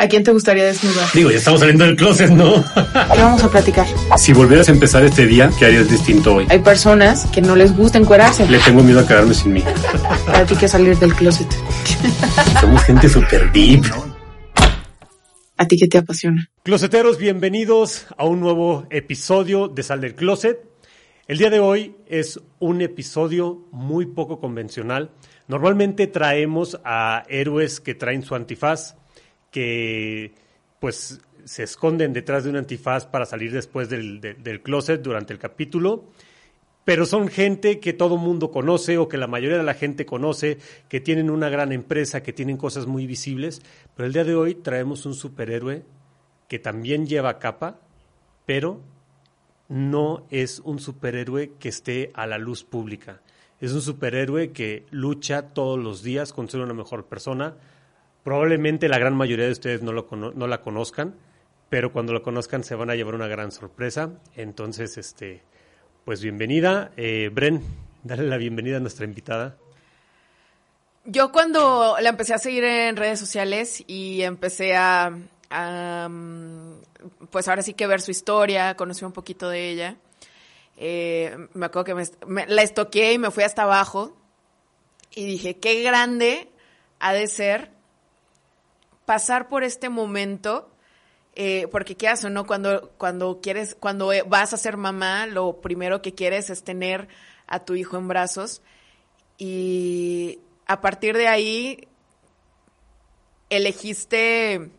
¿A quién te gustaría desnudar? Digo, ya estamos saliendo del closet, ¿no? ¿Qué vamos a platicar? si volvieras a empezar este día, ¿qué harías distinto hoy? Hay personas que no les gusta encuerarse. Le tengo miedo a quedarme sin mí. Para ti que salir del closet. Somos gente súper deep. ¿A ti qué te apasiona? Closeteros, bienvenidos a un nuevo episodio de Sal del Closet. El día de hoy es un episodio muy poco convencional. Normalmente traemos a héroes que traen su antifaz, que pues se esconden detrás de un antifaz para salir después del, de- del closet durante el capítulo, pero son gente que todo mundo conoce o que la mayoría de la gente conoce, que tienen una gran empresa, que tienen cosas muy visibles, pero el día de hoy traemos un superhéroe que también lleva capa, pero no es un superhéroe que esté a la luz pública. Es un superhéroe que lucha todos los días con ser una mejor persona. Probablemente la gran mayoría de ustedes no, lo cono- no la conozcan, pero cuando lo conozcan se van a llevar una gran sorpresa. Entonces, este, pues bienvenida. Eh, Bren, dale la bienvenida a nuestra invitada. Yo cuando la empecé a seguir en redes sociales y empecé a, mm, pues ahora sí que ver su historia, conocí un poquito de ella, eh, me acuerdo que me, me- la estoqué y me fui hasta abajo y dije, qué grande ha de ser pasar por este momento, eh, porque quieras o no, cuando, cuando quieres, cuando eh, vas a ser mamá, lo primero que quieres es tener a tu hijo en brazos. Y a partir de ahí elegiste,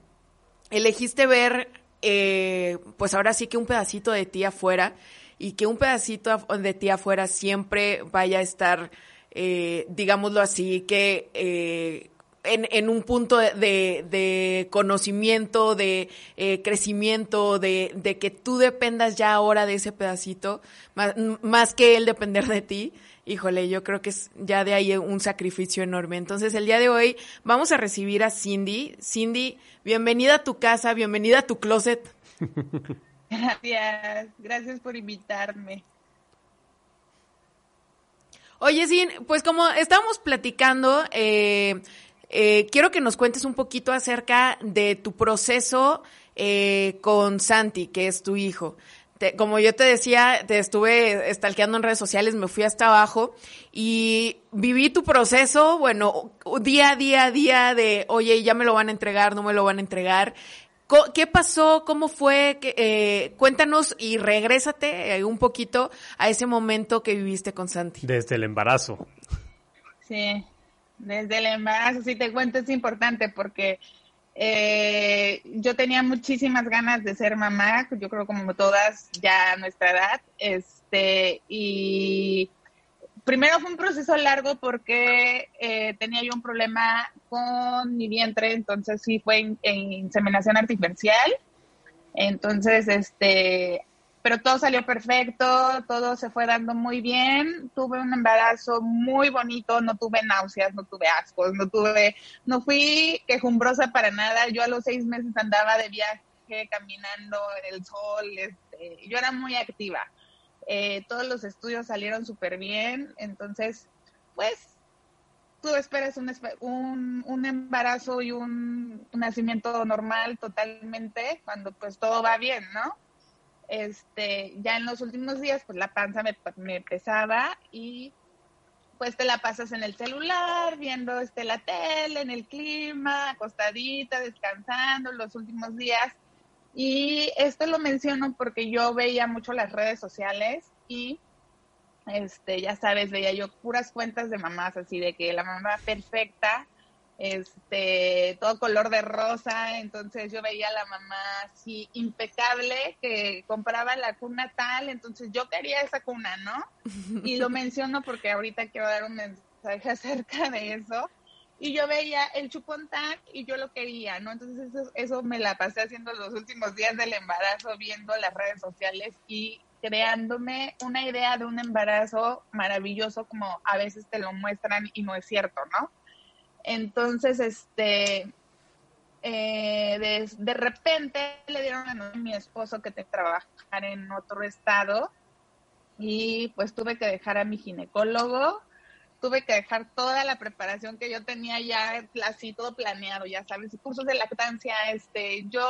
elegiste ver, eh, pues ahora sí que un pedacito de ti afuera y que un pedacito de ti afuera siempre vaya a estar, digámoslo así, que en, en un punto de, de- de conocimiento, de eh, crecimiento, de, de que tú dependas ya ahora de ese pedacito, más, más que él depender de ti. Híjole, yo creo que es ya de ahí un sacrificio enorme. Entonces, el día de hoy vamos a recibir a Cindy. Cindy, bienvenida a tu casa, bienvenida a tu closet. Gracias, gracias por invitarme. Oye, Sin, pues como estábamos platicando, eh, eh, quiero que nos cuentes un poquito acerca de tu proceso eh, con Santi, que es tu hijo. Te- como yo te decía, te estuve stalkeando en redes sociales, me fui hasta abajo y viví tu proceso, bueno, día a día a día de, oye, ya me lo van a entregar, no me lo van a entregar. ¿Qué pasó? ¿Cómo fue? ¿Qué- eh, cuéntanos y regrésate eh, un poquito a ese momento que viviste con Santi. Desde el embarazo. Sí, desde el embarazo, sí te cuento, es importante porque eh, yo tenía muchísimas ganas de ser mamá, yo creo como todas ya a nuestra edad, este, y primero fue un proceso largo porque eh, tenía yo un problema con mi vientre, entonces sí fue en inseminación artificial, entonces este, pero todo salió perfecto, todo se fue dando muy bien, tuve un embarazo muy bonito, no tuve náuseas, no tuve ascos, no tuve, no fui quejumbrosa para nada, yo a los seis meses andaba de viaje caminando en el sol, este, yo era muy activa, Eh, todos los estudios salieron súper bien, entonces, pues, tú esperas un, un, un embarazo y un, un nacimiento normal totalmente, cuando pues todo va bien, ¿no? Este, ya en los últimos días, pues la panza me, me pesaba y pues te la pasas en el celular, viendo este, la tele, en el clima, acostadita, descansando los últimos días. Y esto lo menciono porque yo veía mucho las redes sociales y, este, ya sabes, veía yo puras cuentas de mamás, así de que la mamá perfecta, este, todo color de rosa, entonces yo veía a la mamá así impecable, que compraba la cuna tal, entonces yo quería esa cuna, ¿no? Y lo menciono porque ahorita quiero dar un mensaje acerca de eso. y yo veía el chupontán y yo lo quería, ¿no? Entonces eso, eso me la pasé haciendo los últimos días del embarazo, viendo las redes sociales y creándome una idea de un embarazo maravilloso como a veces te lo muestran y no es cierto, ¿no? Entonces, este, eh, de, repente le dieron a mi esposo que te trabajar en otro estado y pues tuve que dejar a mi ginecólogo, tuve que dejar toda la preparación que yo tenía ya así todo planeado, ya sabes, cursos de lactancia, este, yo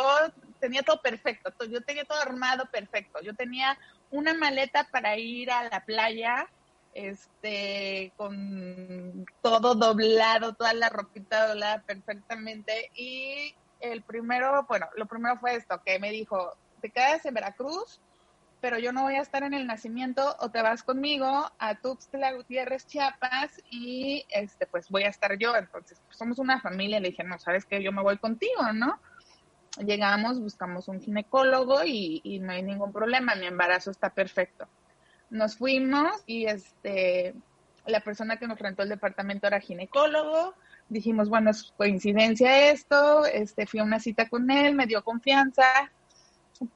tenía todo perfecto, yo tenía todo armado perfecto, yo tenía una maleta para ir a la playa, este, con todo doblado, toda la ropita doblada perfectamente. Y el primero, bueno, lo primero fue esto, que me dijo, te quedas en Veracruz, pero yo no voy a estar en el nacimiento, o te vas conmigo a Tuxtla Gutiérrez, Chiapas, y este, pues voy a estar yo. Entonces, pues, somos una familia. Le dije, no, sabes que yo me voy contigo, ¿no? Llegamos, buscamos un ginecólogo y, y no hay ningún problema, mi embarazo está perfecto. Nos fuimos y este, la persona que nos rentó el departamento era ginecólogo. Dijimos, bueno, es coincidencia esto. Este, fui a una cita con él, me dio confianza,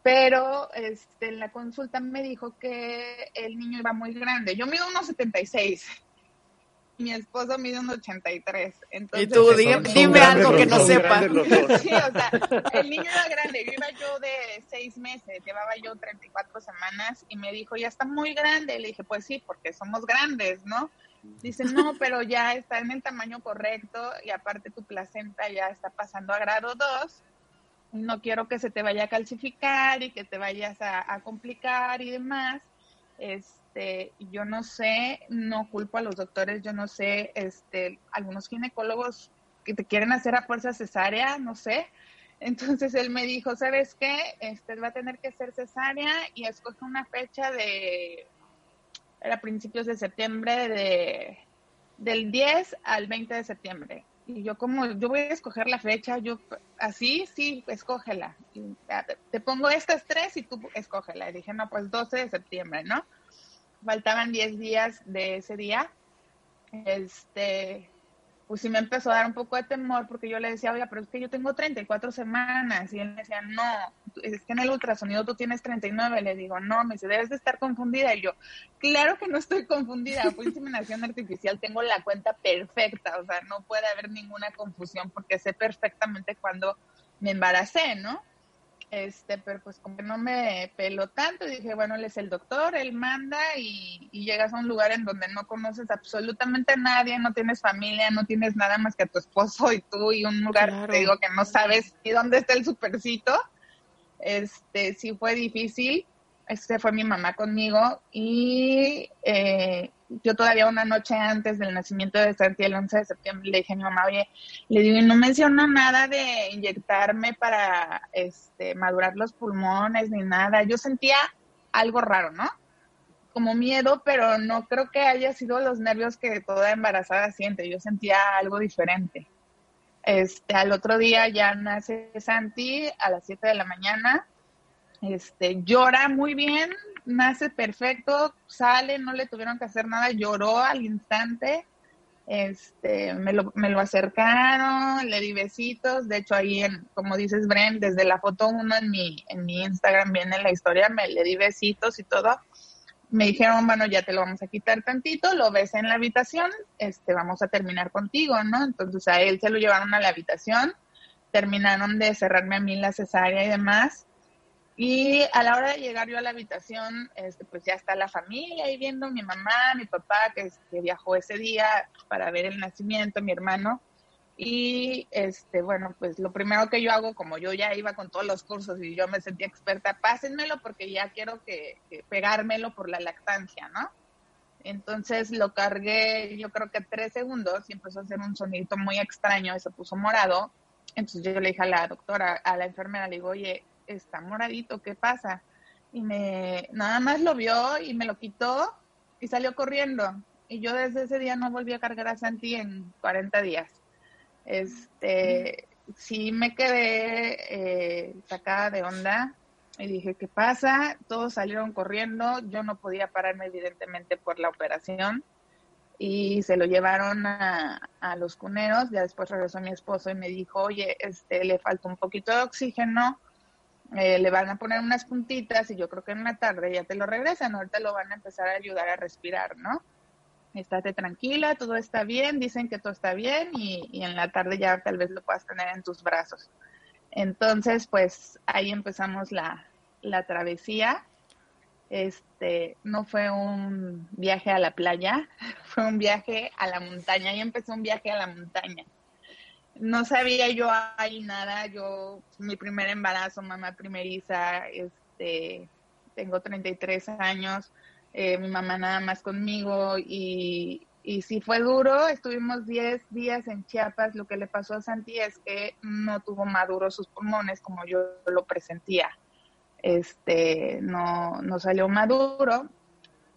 pero este, en la consulta me dijo que el niño iba muy grande. Yo mido unos 76 mi esposo mide un 83. Entonces, y tú, dime, algo que no sepa. Sí, o sea, el niño era grande. Yo iba yo de seis meses, llevaba yo 34 semanas y me dijo, ya está muy grande. Le dije, pues sí, porque somos grandes, ¿no? Dice, no, pero ya está en el tamaño correcto y aparte tu placenta ya está pasando a grado 2. No quiero que se te vaya a calcificar y que te vayas a, a complicar y demás. Este, este, yo no sé, no culpo a los doctores, yo no sé, este, algunos ginecólogos que te quieren hacer a fuerza cesárea, no sé. Entonces él me dijo, ¿sabes qué? Este va a tener que ser cesárea y escoge una fecha de, era principios de septiembre, de, del 10 al 20 de septiembre. Y yo como, yo voy a escoger la fecha, yo así, sí, escógela. te pongo estas tres y tú escógela. Y dije, no, pues 12 de septiembre, ¿no? Faltaban 10 días de ese día, este, pues sí me empezó a dar un poco de temor porque yo le decía, oye, pero es que yo tengo 34 semanas. Y él me decía, no, es que en el ultrasonido tú tienes 39. Le digo, no, me dice, debes de estar confundida. Y yo, claro que no estoy confundida, fue inseminación artificial, tengo la cuenta perfecta, o sea, no puede haber ninguna confusión porque sé perfectamente cuándo me embaracé, ¿no? Este, pero pues como que no me peló tanto, dije, bueno, él es el doctor, él manda y, llegas a un lugar en donde no conoces absolutamente a nadie, no tienes familia, no tienes nada más que a tu esposo y tú y un lugar, te digo, que no sabes ni dónde está el supercito. Este, sí fue difícil, este fue mi mamá conmigo y eh, yo todavía una noche antes del nacimiento de Santi, el 11 de septiembre, le dije a mi mamá, oye, le digo, no menciona nada de inyectarme para este, madurar los pulmones ni nada. Yo sentía algo raro, ¿no? Como miedo, pero no creo que haya sido los nervios que toda embarazada siente. Yo sentía algo diferente. Este, al otro día ya nace Santi a las 7 de la mañana. Este, llora muy bien, nace perfecto, sale, no le tuvieron que hacer nada, lloró al instante, este, me lo, me lo acercaron, le di besitos, de hecho ahí, en, como dices Bren, desde la foto uno en mi, en mi Instagram viene la historia, me le di besitos y todo, me dijeron, bueno, ya te lo vamos a quitar tantito, lo ves en la habitación, este, vamos a terminar contigo, ¿no? Entonces a él se lo llevaron a la habitación, terminaron de cerrarme a mí la cesárea y demás, y a la hora de llegar yo a la habitación, este, pues ya está la familia ahí viendo, mi mamá, mi papá, que, que viajó ese día para ver el nacimiento, mi hermano. Y este, bueno, pues lo primero que yo hago, como yo ya iba con todos los cursos y yo me sentía experta, pásenmelo porque ya quiero que, pegármelo por la lactancia, ¿no? Entonces lo cargué, yo creo que tres segundos y empezó a hacer un sonido muy extraño y se puso morado. Entonces yo le dije a la doctora, a la enfermera, le digo, oye, está moradito, ¿qué pasa? Y me, nada más lo vio y me lo quitó y salió corriendo. Y yo desde ese día no volví a cargar a Santi en 40 días. Este, sí me quedé eh, sacada de onda y dije, ¿qué pasa? Todos salieron corriendo, yo no podía pararme evidentemente por la operación. y se lo llevaron a, los cuneros. Ya después regresó mi esposo y me dijo, oye, este, le falta un poquito de oxígeno, eh, le van a poner unas puntitas y yo creo que en la tarde ya te lo regresan, ahorita lo van a empezar a ayudar a respirar, ¿no? Estate tranquila, todo está bien, dicen que todo está bien y, y en la tarde ya tal vez lo puedas tener en tus brazos. Entonces, pues ahí empezamos la, la travesía este, no fue un viaje a la playa, fue un viaje a la montaña. Y empezó un viaje a la montaña. No sabía yo ahí nada. Yo, mi primer embarazo, mamá primeriza, este, tengo 33 años, eh, mi mamá nada más conmigo y, y sí fue duro. Estuvimos 10 días en Chiapas. Lo que le pasó a Santi es que no tuvo maduros sus pulmones como yo lo presentía este, no, no salió maduro,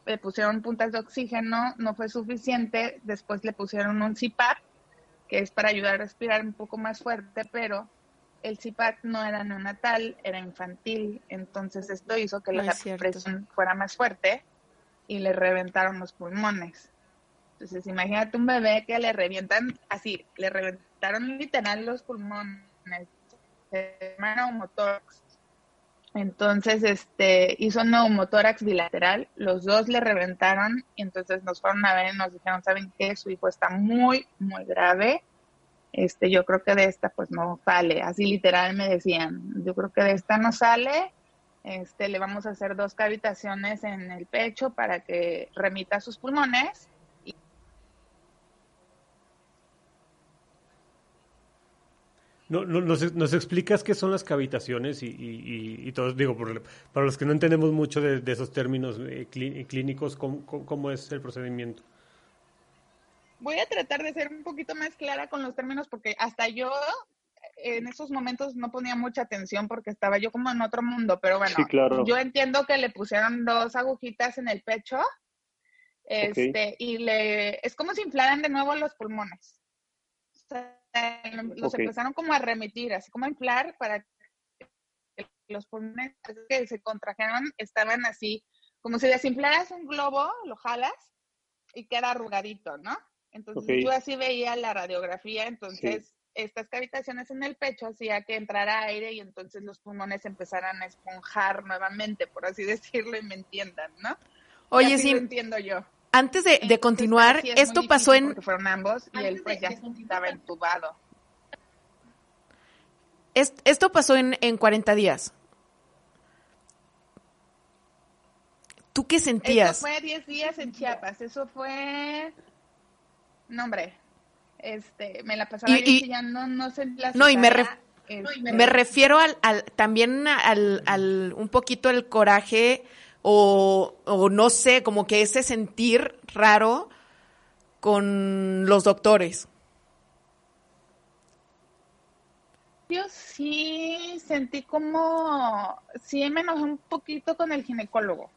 le pusieron puntas de oxígeno, no fue suficiente, después le pusieron un CPAP, que es para ayudar a respirar un poco más fuerte, pero el CPAP no era neonatal, era infantil, entonces esto hizo que la presión fuera más fuerte y le reventaron los pulmones. Entonces imagínate un bebé que le revientan así, le reventaron literal los pulmones, se llama motox entonces, este, hizo neumotórax bilateral, los dos le reventaron y entonces nos fueron a ver y nos dijeron, ¿saben qué? Su hijo está muy, muy grave. Este, yo creo que de esta pues no sale, así literal me decían, yo creo que de esta no sale, este, le vamos a hacer dos cavitaciones en el pecho para que remita sus pulmones No, nos, explicas qué son las cavitaciones y, y, todos, digo, para los que no entendemos mucho de, esos términos eh, clínicos, ¿cómo, es el procedimiento? Voy a tratar de ser un poquito más clara con los términos porque hasta yo en esos momentos no ponía mucha atención porque estaba yo como en otro mundo, pero bueno, yo entiendo que le pusieron dos agujitas en el pecho este, y le es como si inflaran de nuevo los pulmones los empezaron como a remitir, así como a inflar para que los pulmones que se contrajeron estaban así, como si desinflaras un globo, lo jalas y queda arrugadito, ¿no? Entonces yo así veía la radiografía, entonces estas cavitaciones en el pecho hacía que entrara aire y entonces los pulmones empezaran a esponjar nuevamente, por así decirlo, y me entiendan, ¿no? Oye, sí. Lo entiendo yo. Antes de, continuar, esto pasó en... Fueron ambos y él pues ya estaba entubado. esto pasó en, en 40 días. ¿Tú qué sentías? Eso fue 10 días en Chiapas. Eso fue... No, hombre. Este, me la pasaba y, ya no, no sé la No, y me, este, me refiero al, al también al, al, un poquito el coraje o, no sé, como que ese sentir raro con los doctores. Yo sí sentí como, sí me enojé un poquito con el ginecólogo,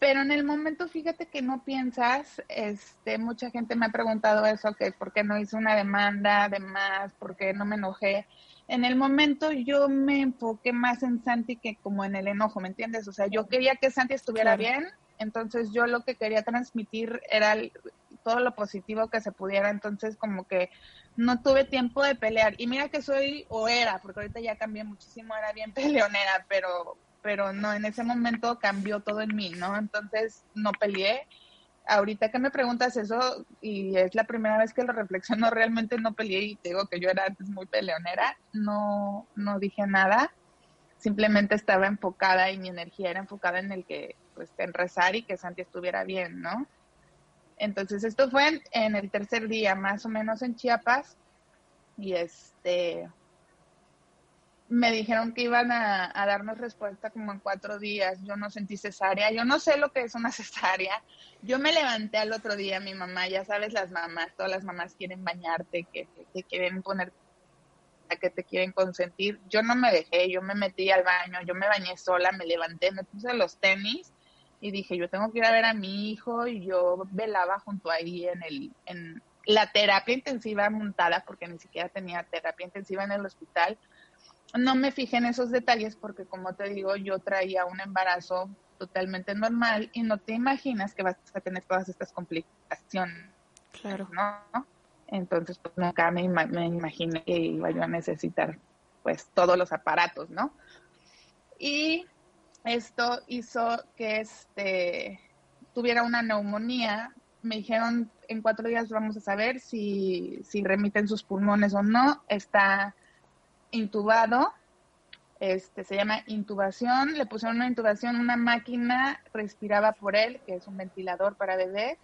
pero en el momento fíjate que no piensas, este, mucha gente me ha preguntado eso, que por qué no hice una demanda de más, por qué no me enojé en el momento yo me enfoqué más en Santi que como en el enojo, ¿me entiendes? O sea, yo quería que Santi estuviera bien, entonces yo lo que quería transmitir era todo lo positivo que se pudiera, entonces como que no tuve tiempo de pelear. Y mira que soy, o era, porque ahorita ya cambié muchísimo, era bien peleonera, pero, pero no, en ese momento cambió todo en mí, ¿no? Entonces no peleé ahorita que me preguntas eso, y es la primera vez que lo reflexiono, realmente no peleé y te digo que yo era antes muy peleonera, no, no dije nada, simplemente estaba enfocada y mi energía era enfocada en el que, pues, en rezar y que Santi estuviera bien, ¿no? Entonces esto fue en, en el tercer día, más o menos en Chiapas, y este, me dijeron que iban a, darnos respuesta como en cuatro días. Yo no sentí cesárea. Yo no sé lo que es una cesárea. Yo me levanté al otro día, mi mamá, ya sabes, las mamás, todas las mamás quieren bañarte, que te quieren poner, que te quieren consentir. Yo no me dejé, yo me metí al baño, yo me bañé sola, me levanté, me puse los tenis y dije, yo tengo que ir a ver a mi hijo y yo velaba junto ahí en el, en la terapia intensiva montada, porque ni siquiera tenía terapia intensiva en el hospital no me fijé en esos detalles porque como te digo, yo traía un embarazo totalmente normal y no te imaginas que vas a tener todas estas complicaciones. Claro. ¿no? Entonces, pues nunca me, me imaginé que iba yo a necesitar pues todos los aparatos, ¿no? Y esto hizo que este tuviera una neumonía. Me dijeron en cuatro días vamos a saber si, si remiten sus pulmones o no. Está intubado, este se llama intubación. Le pusieron una intubación, una máquina respiraba por él, que es un ventilador para bebé.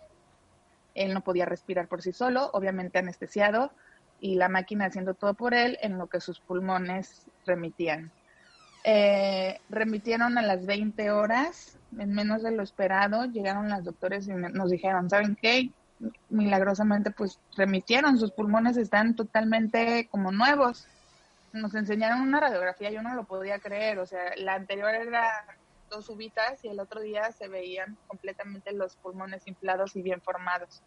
Él no podía respirar por sí solo, obviamente anestesiado, y la máquina haciendo todo por él en lo que sus pulmones remitían. Eh, remitieron a las 20 horas, en menos de lo esperado, llegaron las doctores y nos dijeron, ¿saben qué? Milagrosamente, pues remitieron, sus pulmones están totalmente como nuevos. Nos enseñaron una radiografía, yo no lo podía creer, o sea, la anterior era dos ubitas y el otro día se veían completamente los pulmones inflados y bien formados.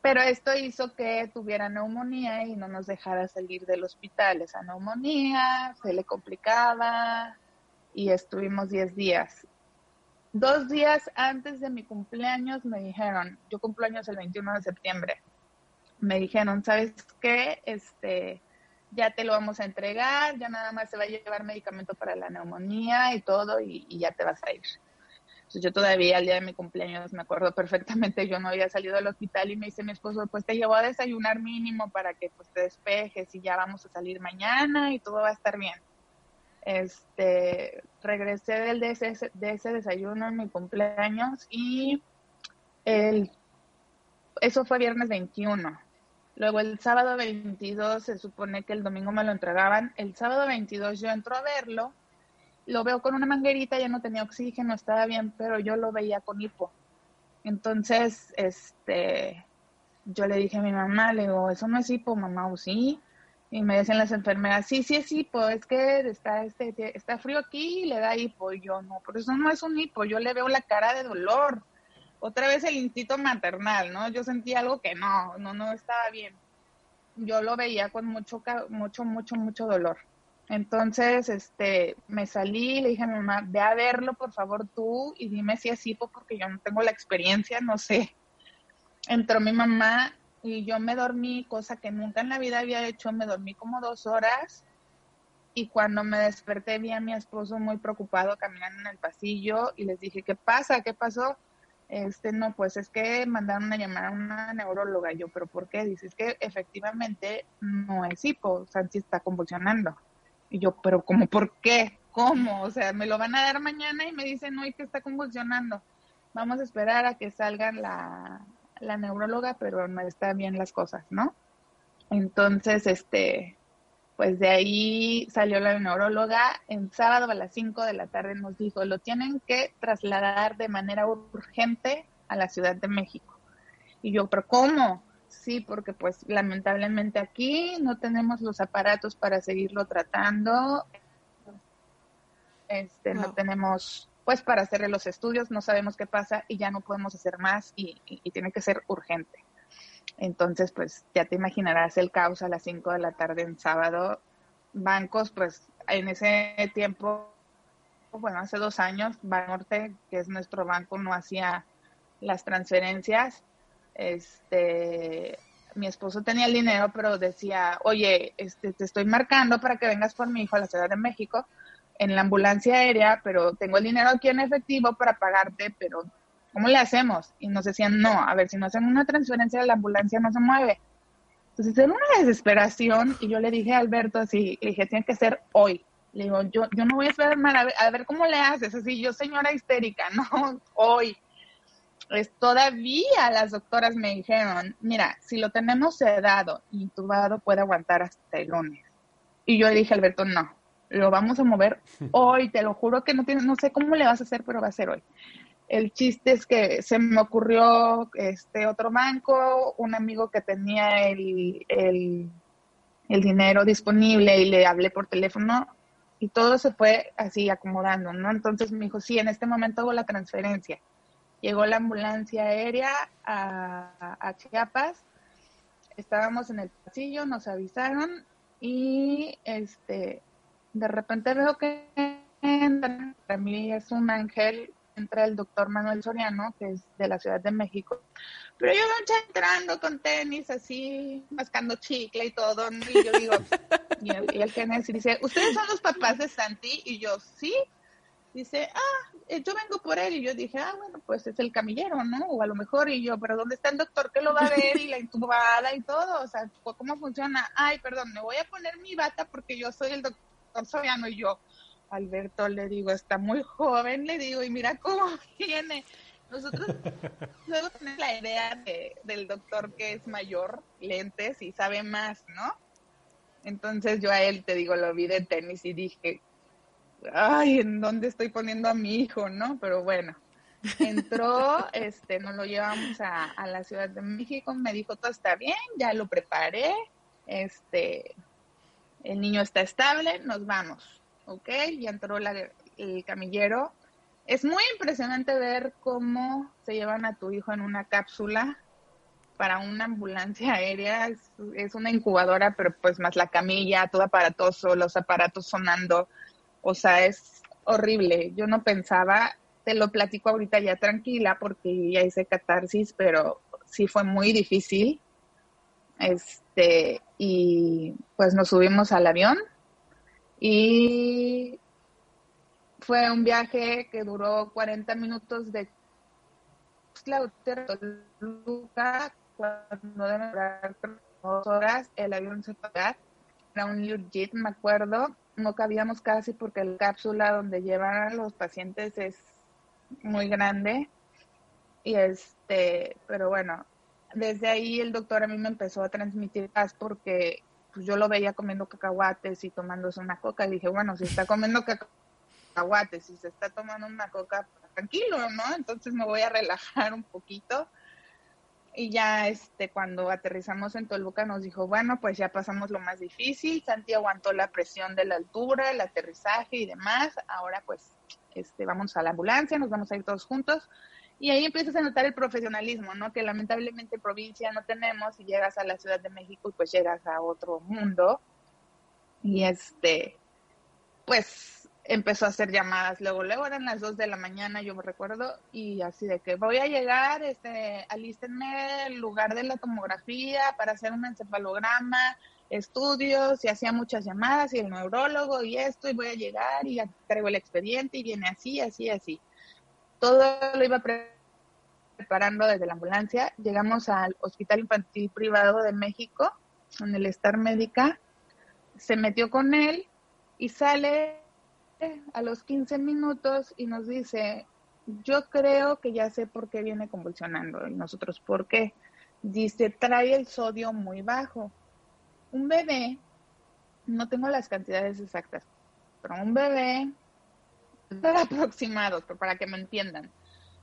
Pero esto hizo que tuviera neumonía y no nos dejara salir del hospital. Esa neumonía se le complicaba y estuvimos 10 días. Dos días antes de mi cumpleaños me dijeron, yo cumplo años el 21 de septiembre, me dijeron, ¿sabes qué? Este, ya te lo vamos a entregar, ya nada más se va a llevar medicamento para la neumonía y todo y, ya te vas a ir yo todavía al día de mi cumpleaños me acuerdo perfectamente, yo no había salido del hospital y me dice mi esposo, pues te llevo a desayunar mínimo para que pues te despejes y ya vamos a salir mañana y todo va a estar bien. Este, regresé del, de, ese, de ese desayuno en mi cumpleaños y el, eso fue viernes 21. Luego el sábado 22 se supone que el domingo me lo entregaban. El sábado 22 yo entro a verlo lo veo con una manguerita, ya no tenía oxígeno, estaba bien, pero yo lo veía con hipo. Entonces, este, yo le dije a mi mamá, le digo, eso no es hipo, mamá, o sí. Y me dicen las enfermeras, sí, sí es hipo, es que está, este, está frío aquí y le da hipo. Y yo, no, por eso no es un hipo, yo le veo la cara de dolor. Otra vez el instinto maternal, ¿no? Yo sentí algo que no, no, no estaba bien. Yo lo veía con mucho, mucho, mucho, mucho dolor. Entonces, este, me salí le dije a mi mamá, ve a verlo, por favor, tú, y dime si es porque yo no tengo la experiencia, no sé. Entró mi mamá y yo me dormí, cosa que nunca en la vida había hecho, me dormí como dos horas y cuando me desperté vi a mi esposo muy preocupado caminando en el pasillo y les dije, ¿qué pasa? ¿Qué pasó? Este, no, pues es que mandaron a llamar a una neuróloga. Yo, ¿pero por qué? Dice, es que efectivamente no es hipo, Santi está convulsionando. Y yo, pero ¿cómo por qué? ¿Cómo? O sea, me lo van a dar mañana y me dicen hoy que está convulsionando. Vamos a esperar a que salga la, la neuróloga, pero no están bien las cosas, ¿no? Entonces, este, pues de ahí salió la neuróloga. En sábado a las 5 de la tarde nos dijo, lo tienen que trasladar de manera urgente a la Ciudad de México. Y yo, pero ¿cómo? Sí, porque pues lamentablemente aquí no tenemos los aparatos para seguirlo tratando. Este, no. tenemos pues para hacerle los estudios, no sabemos qué pasa y ya no podemos hacer más y, y, tiene que ser urgente. Entonces, pues ya te imaginarás el caos a las 5 de la tarde en sábado. Bancos, pues en ese tiempo, bueno, hace dos años, Banorte, que es nuestro banco, no hacía las transferencias este, mi esposo tenía el dinero, pero decía, oye, este, te estoy marcando para que vengas por mi hijo a la Ciudad de México en la ambulancia aérea, pero tengo el dinero aquí en efectivo para pagarte, pero ¿cómo le hacemos? Y nos decían, no, a ver, si no hacen una transferencia de la ambulancia no se mueve. Entonces era una desesperación y yo le dije a Alberto así, le dije, tiene que ser hoy. Le digo, yo, yo no voy a esperar a ver, a ver cómo le haces, así, yo señora histérica, no, hoy pues todavía las doctoras me dijeron, mira, si lo tenemos sedado, intubado, puede aguantar hasta el lunes. Y yo le dije, Alberto, no, lo vamos a mover hoy, te lo juro que no tiene, no sé cómo le vas a hacer, pero va a ser hoy. El chiste es que se me ocurrió este otro banco, un amigo que tenía el, el, el dinero disponible y le hablé por teléfono y todo se fue así acomodando, ¿no? Entonces me dijo, sí, en este momento hago la transferencia Llegó la ambulancia aérea a, Chiapas, estábamos en el pasillo, nos avisaron y este de repente veo que para mí es un ángel, entra el doctor Manuel Soriano, que es de la Ciudad de México, pero yo ya entrando con tenis así, mascando chicle y todo, y yo digo, y el, y el dice, ¿ustedes son los papás de Santi? Y yo, sí, dice, ah, eh, yo vengo por él. Y yo dije, ah, bueno, pues es el camillero, ¿no? O a lo mejor, y yo, pero ¿dónde está el doctor que lo va a ver? Y la intubada y todo, o sea, ¿cómo funciona? Ay, perdón, me voy a poner mi bata porque yo soy el doctor Soriano y yo, Alberto, le digo, está muy joven, le digo, y mira cómo viene. Nosotros luego tenemos la idea de, del doctor que es mayor, lentes y sabe más, ¿no? Entonces yo a él, te digo, lo vi de tenis y dije, ay, ¿en dónde estoy poniendo a mi hijo, no? Pero bueno, entró, este, nos lo llevamos a, a la Ciudad de México, me dijo, todo está bien, ya lo preparé, este, el niño está estable, nos vamos, ¿ok? Y entró la, el camillero. Es muy impresionante ver cómo se llevan a tu hijo en una cápsula para una ambulancia aérea. Es, es una incubadora, pero pues más la camilla, todo aparatoso, los aparatos sonando o sea, es horrible. Yo no pensaba, te lo platico ahorita ya tranquila porque ya hice catarsis, pero sí fue muy difícil. Este, y pues nos subimos al avión y fue un viaje que duró 40 minutos de Toluca, cuando deben durar dos horas, el avión se fue era un Learjet, me acuerdo, no cabíamos casi porque la cápsula donde llevan a los pacientes es muy grande. Y este, pero bueno, desde ahí el doctor a mí me empezó a transmitir paz porque pues yo lo veía comiendo cacahuates y tomándose una coca y dije, bueno, si está comiendo cacahuates, si se está tomando una coca, tranquilo, ¿no? Entonces me voy a relajar un poquito y ya este cuando aterrizamos en Toluca nos dijo, bueno, pues ya pasamos lo más difícil, Santi aguantó la presión de la altura, el aterrizaje y demás, ahora pues este vamos a la ambulancia, nos vamos a ir todos juntos y ahí empiezas a notar el profesionalismo, ¿no? Que lamentablemente en provincia no tenemos y llegas a la Ciudad de México y pues llegas a otro mundo y este pues empezó a hacer llamadas. Luego, luego eran las 2 de la mañana, yo me recuerdo, y así de que voy a llegar, este, alístenme el lugar de la tomografía para hacer un encefalograma, estudios, y hacía muchas llamadas, y el neurólogo, y esto, y voy a llegar, y traigo el expediente, y viene así, así, así. Todo lo iba preparando desde la ambulancia. Llegamos al Hospital Infantil Privado de México, en el Star Médica, se metió con él, y sale a los 15 minutos y nos dice, yo creo que ya sé por qué viene convulsionando. Y nosotros, ¿por qué? Dice, trae el sodio muy bajo. Un bebé, no tengo las cantidades exactas, pero un bebé, aproximado, para que me entiendan.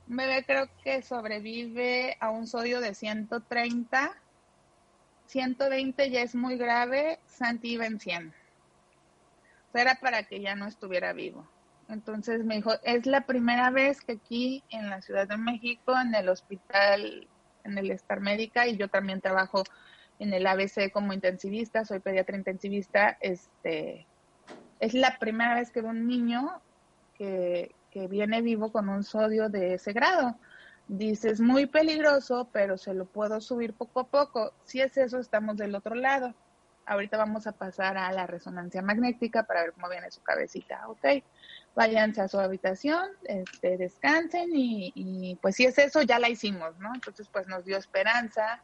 Un bebé creo que sobrevive a un sodio de 130, 120 ya es muy grave, Santi iba en 100 era para que ya no estuviera vivo. Entonces me dijo, es la primera vez que aquí en la Ciudad de México, en el hospital, en el Star Médica, y yo también trabajo en el ABC como intensivista, soy pediatra intensivista, este, es la primera vez que veo un niño que, que viene vivo con un sodio de ese grado. Dice, es muy peligroso, pero se lo puedo subir poco a poco. Si es eso, estamos del otro lado ahorita vamos a pasar a la resonancia magnética para ver cómo viene su cabecita, ¿ok? Váyanse a su habitación, este, descansen y, pues si es eso, ya la hicimos, ¿no? Entonces pues nos dio esperanza,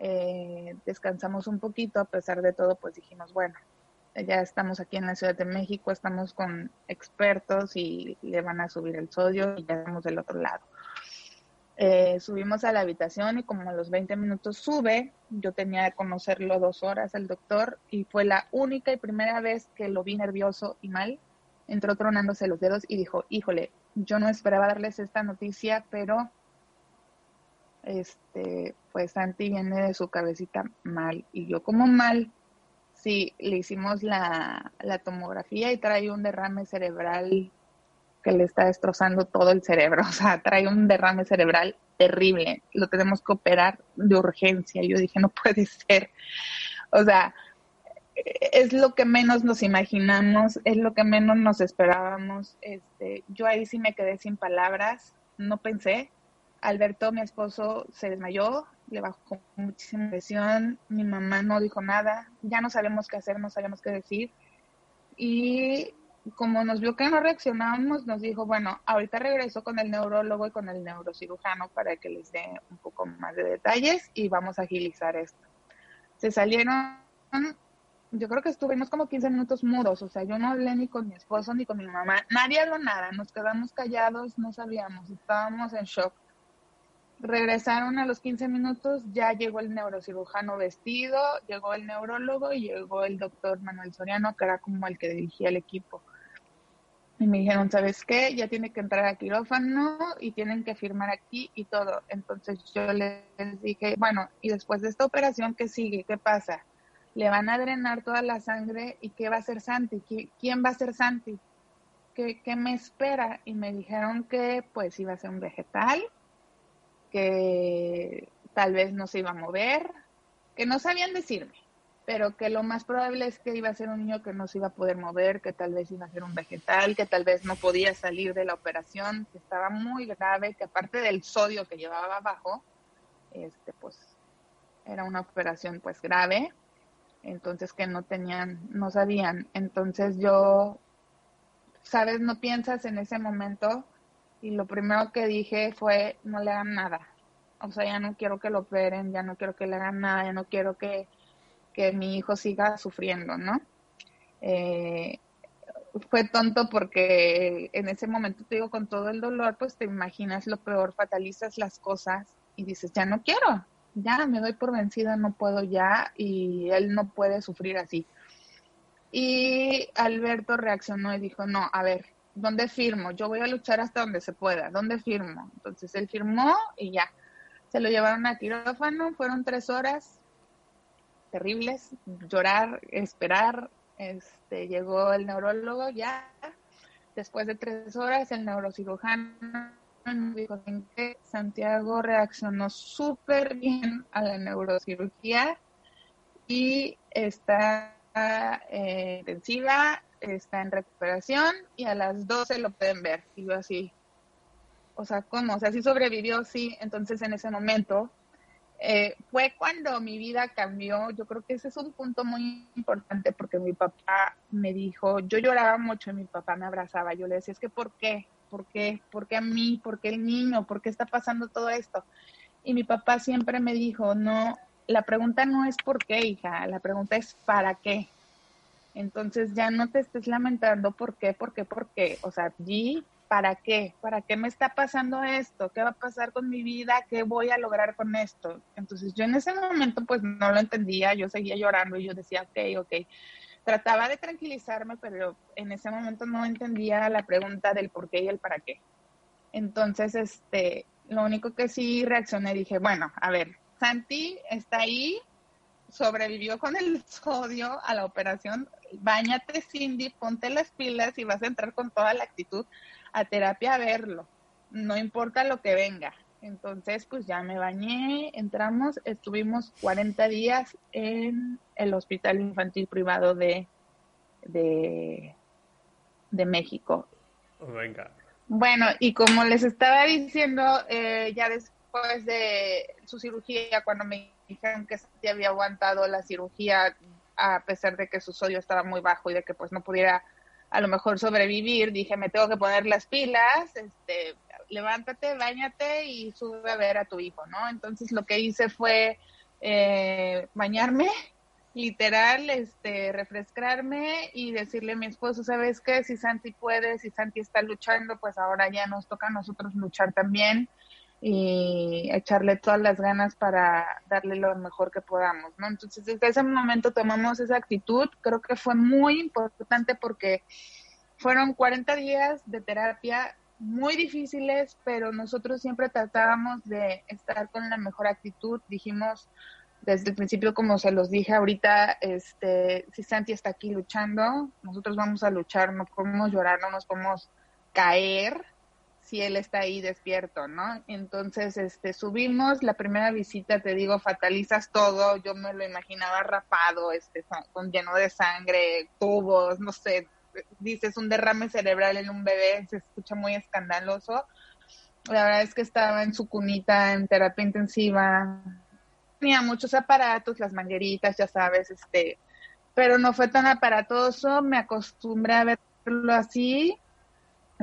eh, descansamos un poquito, a pesar de todo pues dijimos, bueno, ya estamos aquí en la Ciudad de México, estamos con expertos y le van a subir el sodio y ya estamos del otro lado. Eh, subimos a la habitación y como a los 20 minutos sube, yo tenía que conocerlo dos horas el doctor y fue la única y primera vez que lo vi nervioso y mal. Entró tronándose los dedos y dijo, híjole, yo no esperaba darles esta noticia, pero este, pues Santi viene de su cabecita mal. Y yo como mal, sí, le hicimos la, la tomografía y trae un derrame cerebral que le está destrozando todo el cerebro, o sea, trae un derrame cerebral terrible, lo tenemos que operar de urgencia. Yo dije, no puede ser. O sea, es lo que menos nos imaginamos, es lo que menos nos esperábamos. Este, yo ahí sí me quedé sin palabras, no pensé. Alberto, mi esposo, se desmayó, le bajó muchísima presión, mi mamá no dijo nada, ya no sabemos qué hacer, no sabemos qué decir. Y como nos vio que no reaccionábamos, nos dijo, bueno, ahorita regreso con el neurólogo y con el neurocirujano para que les dé un poco más de detalles y vamos a agilizar esto. Se salieron, yo creo que estuvimos como 15 minutos mudos, o sea, yo no hablé ni con mi esposo ni con mi mamá, nadie habló nada, nos quedamos callados, no sabíamos, estábamos en shock. Regresaron a los 15 minutos, ya llegó el neurocirujano vestido, llegó el neurólogo y llegó el doctor Manuel Soriano, que era como el que dirigía el equipo. Y me dijeron, ¿sabes qué? Ya tiene que entrar a quirófano y tienen que firmar aquí y todo. Entonces yo les dije, bueno, y después de esta operación, ¿qué sigue? ¿Qué pasa? Le van a drenar toda la sangre y ¿qué va a hacer Santi? ¿Quién va a ser Santi? ¿Qué, ¿Qué me espera? Y me dijeron que pues iba a ser un vegetal, que tal vez no se iba a mover, que no sabían decirme pero que lo más probable es que iba a ser un niño que no se iba a poder mover, que tal vez iba a ser un vegetal, que tal vez no podía salir de la operación, que estaba muy grave, que aparte del sodio que llevaba abajo, este pues era una operación pues grave, entonces que no tenían, no sabían. Entonces yo, sabes, no piensas en ese momento y lo primero que dije fue no le hagan nada. O sea, ya no quiero que lo operen, ya no quiero que le hagan nada, ya no quiero que que mi hijo siga sufriendo, ¿no? Eh, fue tonto porque en ese momento te digo, con todo el dolor, pues te imaginas lo peor, fatalizas las cosas y dices, ya no quiero, ya me doy por vencida, no puedo ya y él no puede sufrir así. Y Alberto reaccionó y dijo, no, a ver, ¿dónde firmo? Yo voy a luchar hasta donde se pueda, ¿dónde firmo? Entonces él firmó y ya, se lo llevaron a quirófano, fueron tres horas, terribles, llorar, esperar, este, llegó el neurólogo ya, después de tres horas el neurocirujano dijo que Santiago reaccionó súper bien a la neurocirugía y está eh, intensiva, está en recuperación y a las 12 lo pueden ver. Y yo así, o sea, ¿cómo? O sea, sí sobrevivió, sí. Entonces en ese momento eh, fue cuando mi vida cambió. Yo creo que ese es un punto muy importante porque mi papá me dijo, yo lloraba mucho y mi papá me abrazaba. Yo le decía, es que ¿por qué? ¿Por qué? ¿Por qué a mí? ¿Por qué el niño? ¿Por qué está pasando todo esto? Y mi papá siempre me dijo, no, la pregunta no es por qué, hija, la pregunta es para qué. Entonces ya no te estés lamentando por qué, por qué, por qué. O sea, allí ¿para qué? ¿Para qué me está pasando esto? ¿Qué va a pasar con mi vida? ¿Qué voy a lograr con esto? Entonces yo en ese momento pues no lo entendía, yo seguía llorando y yo decía, ok, ok. Trataba de tranquilizarme, pero en ese momento no entendía la pregunta del por qué y el para qué. Entonces, este, lo único que sí reaccioné, dije, bueno, a ver, Santi está ahí, sobrevivió con el sodio a la operación, bañate Cindy, ponte las pilas y vas a entrar con toda la actitud a terapia a verlo, no importa lo que venga. Entonces, pues ya me bañé, entramos, estuvimos 40 días en el Hospital Infantil Privado de, de, de México. Venga. Bueno, y como les estaba diciendo, eh, ya después de su cirugía, cuando me dijeron que se había aguantado la cirugía, a pesar de que su sodio estaba muy bajo y de que pues no pudiera a lo mejor sobrevivir, dije, me tengo que poner las pilas, este, levántate, bañate y sube a ver a tu hijo, ¿no? Entonces lo que hice fue eh, bañarme, literal, este, refrescarme y decirle a mi esposo, ¿sabes qué? Si Santi puede, si Santi está luchando, pues ahora ya nos toca a nosotros luchar también y echarle todas las ganas para darle lo mejor que podamos, ¿no? Entonces, desde ese momento tomamos esa actitud, creo que fue muy importante porque fueron 40 días de terapia muy difíciles, pero nosotros siempre tratábamos de estar con la mejor actitud, dijimos desde el principio, como se los dije ahorita, este, si Santi está aquí luchando, nosotros vamos a luchar, no podemos llorar, no nos podemos caer, si él está ahí despierto, ¿no? Entonces, este, subimos, la primera visita, te digo, fatalizas todo, yo me lo imaginaba rapado, este, con lleno de sangre, tubos, no sé, dices un derrame cerebral en un bebé, se escucha muy escandaloso. La verdad es que estaba en su cunita en terapia intensiva, tenía muchos aparatos, las mangueritas, ya sabes, este, pero no fue tan aparatoso, me acostumbré a verlo así,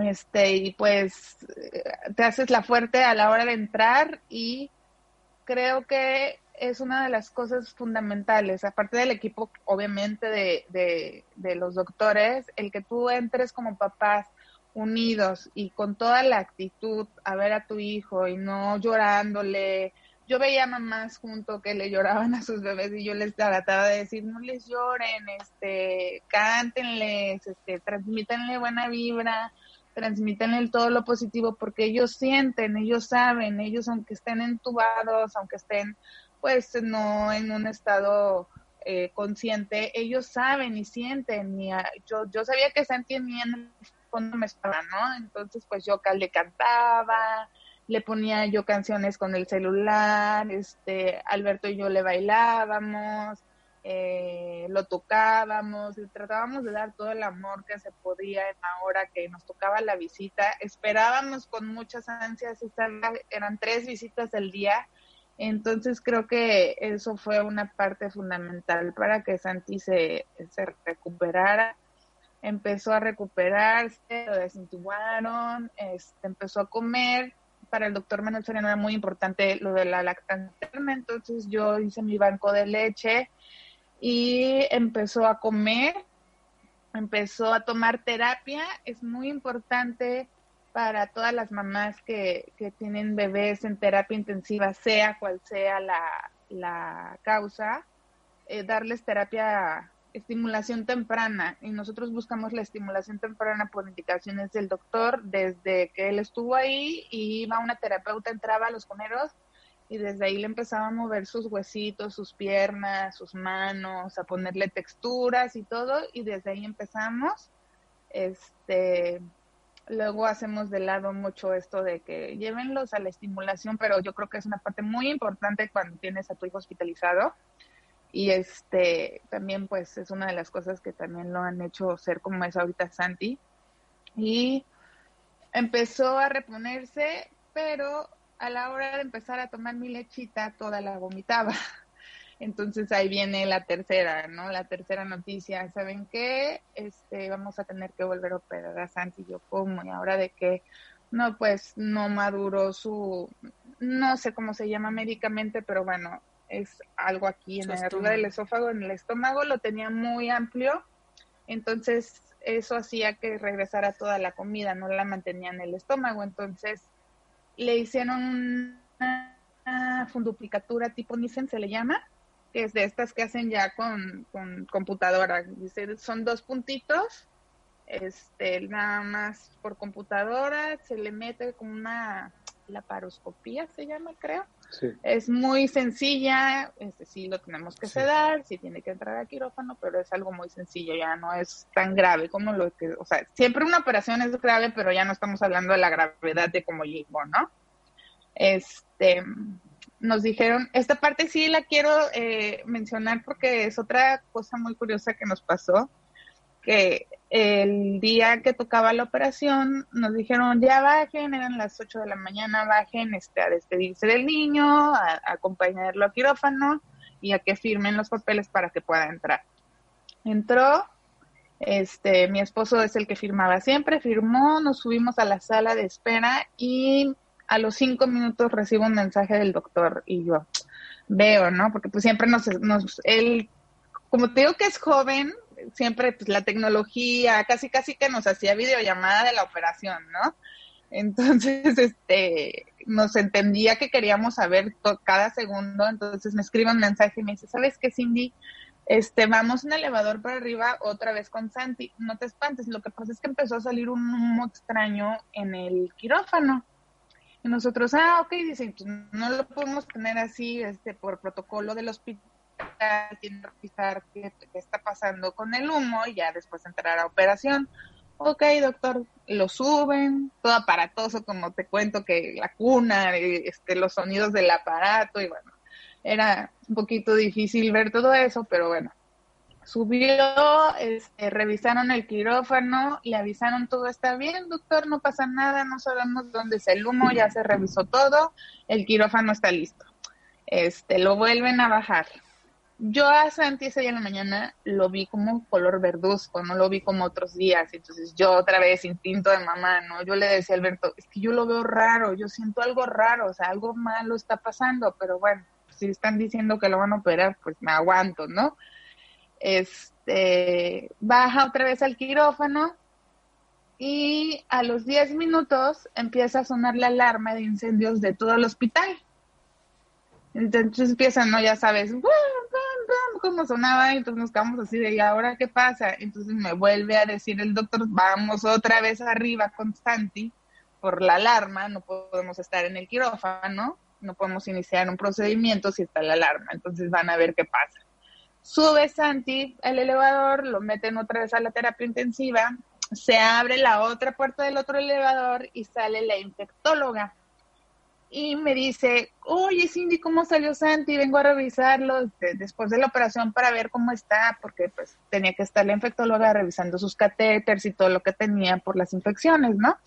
este, y pues te haces la fuerte a la hora de entrar y creo que es una de las cosas fundamentales, aparte del equipo, obviamente, de, de, de los doctores, el que tú entres como papás unidos y con toda la actitud a ver a tu hijo y no llorándole. Yo veía mamás junto que le lloraban a sus bebés y yo les trataba de decir, no les lloren, este, cántenles, este, transmítanle buena vibra, transmítanle todo lo positivo porque ellos sienten, ellos saben, ellos aunque estén entubados, aunque estén pues no en un estado eh, consciente, ellos saben y sienten. Y yo, yo sabía que sentían en el fondo me estaba, ¿no? Entonces, pues yo le cantaba, le ponía yo canciones con el celular, este, Alberto y yo le bailábamos, eh, lo tocábamos, y tratábamos de dar todo el amor que se podía en la hora que nos tocaba la visita. Esperábamos con muchas ansias, eran tres visitas al día entonces creo que eso fue una parte fundamental para que Santi se, se recuperara. Empezó a recuperarse, lo desintubaron, este, empezó a comer. Para el doctor Manuel Sereno era muy importante lo de la lactancia, entonces yo hice mi banco de leche y empezó a comer, empezó a tomar terapia. Es muy importante para todas las mamás que, que tienen bebés en terapia intensiva, sea cual sea la, la causa, eh, darles terapia, estimulación temprana. Y nosotros buscamos la estimulación temprana por indicaciones del doctor desde que él estuvo ahí y iba una terapeuta, entraba a los coneros y desde ahí le empezaba a mover sus huesitos, sus piernas, sus manos, a ponerle texturas y todo. Y desde ahí empezamos. Este, Luego hacemos de lado mucho esto de que llévenlos a la estimulación, pero yo creo que es una parte muy importante cuando tienes a tu hijo hospitalizado. Y este también pues es una de las cosas que también lo han hecho ser como es ahorita Santi. Y empezó a reponerse, pero a la hora de empezar a tomar mi lechita, toda la vomitaba. Entonces ahí viene la tercera, ¿no? La tercera noticia. ¿Saben qué? Este, vamos a tener que volver a operar a Santi. Yo, ¿cómo? ¿Y ahora de qué? No, pues no maduró su, no sé cómo se llama médicamente, pero bueno, es algo aquí en la arriba del esófago, en el estómago, lo tenía muy amplio. Entonces eso hacía que regresara toda la comida, no la mantenía en el estómago. Entonces le hicieron una funduplicatura tipo Nissen, se le llama, que es de estas que hacen ya con, con computadora. Dice, son dos puntitos, este, nada más por computadora, se le mete como una laparoscopía, se llama, creo. Es muy sencilla, este sí lo tenemos que sedar, sí tiene que entrar a quirófano, pero es algo muy sencillo, ya no es tan grave como lo que, o sea, siempre una operación es grave, pero ya no estamos hablando de la gravedad de como llegó, ¿no? Este, nos dijeron, esta parte sí la quiero eh, mencionar porque es otra cosa muy curiosa que nos pasó, que el día que tocaba la operación nos dijeron, ya bajen, eran las 8 de la mañana, bajen este, a despedirse del niño, a, acompañarlo a quirófano y a que firmen los papeles para que pueda entrar. Entró, este, mi esposo es el que firmaba siempre, firmó, nos subimos a la sala de espera y a los cinco minutos recibo un mensaje del doctor y yo veo, ¿no? Porque pues siempre nos, nos él, como te digo que es joven, siempre pues la tecnología, casi casi que nos hacía videollamada de la operación, ¿no? Entonces, este, nos entendía que queríamos saber cada segundo, entonces me escribe un mensaje y me dice, ¿sabes qué, Cindy? Este, vamos en elevador para arriba otra vez con Santi, no te espantes, lo que pasa es que empezó a salir un humo extraño en el quirófano nosotros, ah, ok, dicen, pues no lo podemos tener así, este, por protocolo del hospital, tiene que revisar qué, está pasando con el humo y ya después entrar a operación. ok, doctor, lo suben, todo aparatoso, como te cuento que la cuna, este, los sonidos del aparato, y bueno, era un poquito difícil ver todo eso, pero bueno, subió, este, revisaron el quirófano, le avisaron todo está bien, doctor, no pasa nada, no sabemos dónde es el humo, ya se revisó todo, el quirófano está listo. Este, lo vuelven a bajar. Yo a Santi ese día en la mañana lo vi como color verduzco, no lo vi como otros días. Entonces yo otra vez, instinto de mamá, ¿no? Yo le decía a Alberto, es que yo lo veo raro, yo siento algo raro, o sea, algo malo está pasando, pero bueno, si están diciendo que lo van a operar, pues me aguanto, ¿no? este, baja otra vez al quirófano y a los 10 minutos empieza a sonar la alarma de incendios de todo el hospital. Entonces empiezan, ¿no? Ya sabes, cómo sonaba, entonces nos quedamos así de, ¿y ahora qué pasa? Entonces me vuelve a decir el doctor, vamos otra vez arriba con Santi por la alarma, no podemos estar en el quirófano, no podemos iniciar un procedimiento si está la alarma, entonces van a ver qué pasa. Sube Santi al elevador, lo meten otra vez a la terapia intensiva, se abre la otra puerta del otro elevador y sale la infectóloga. Y me dice, oye Cindy, ¿cómo salió Santi? Vengo a revisarlo después de la operación para ver cómo está, porque pues tenía que estar la infectóloga revisando sus catéteres y todo lo que tenía por las infecciones, ¿no?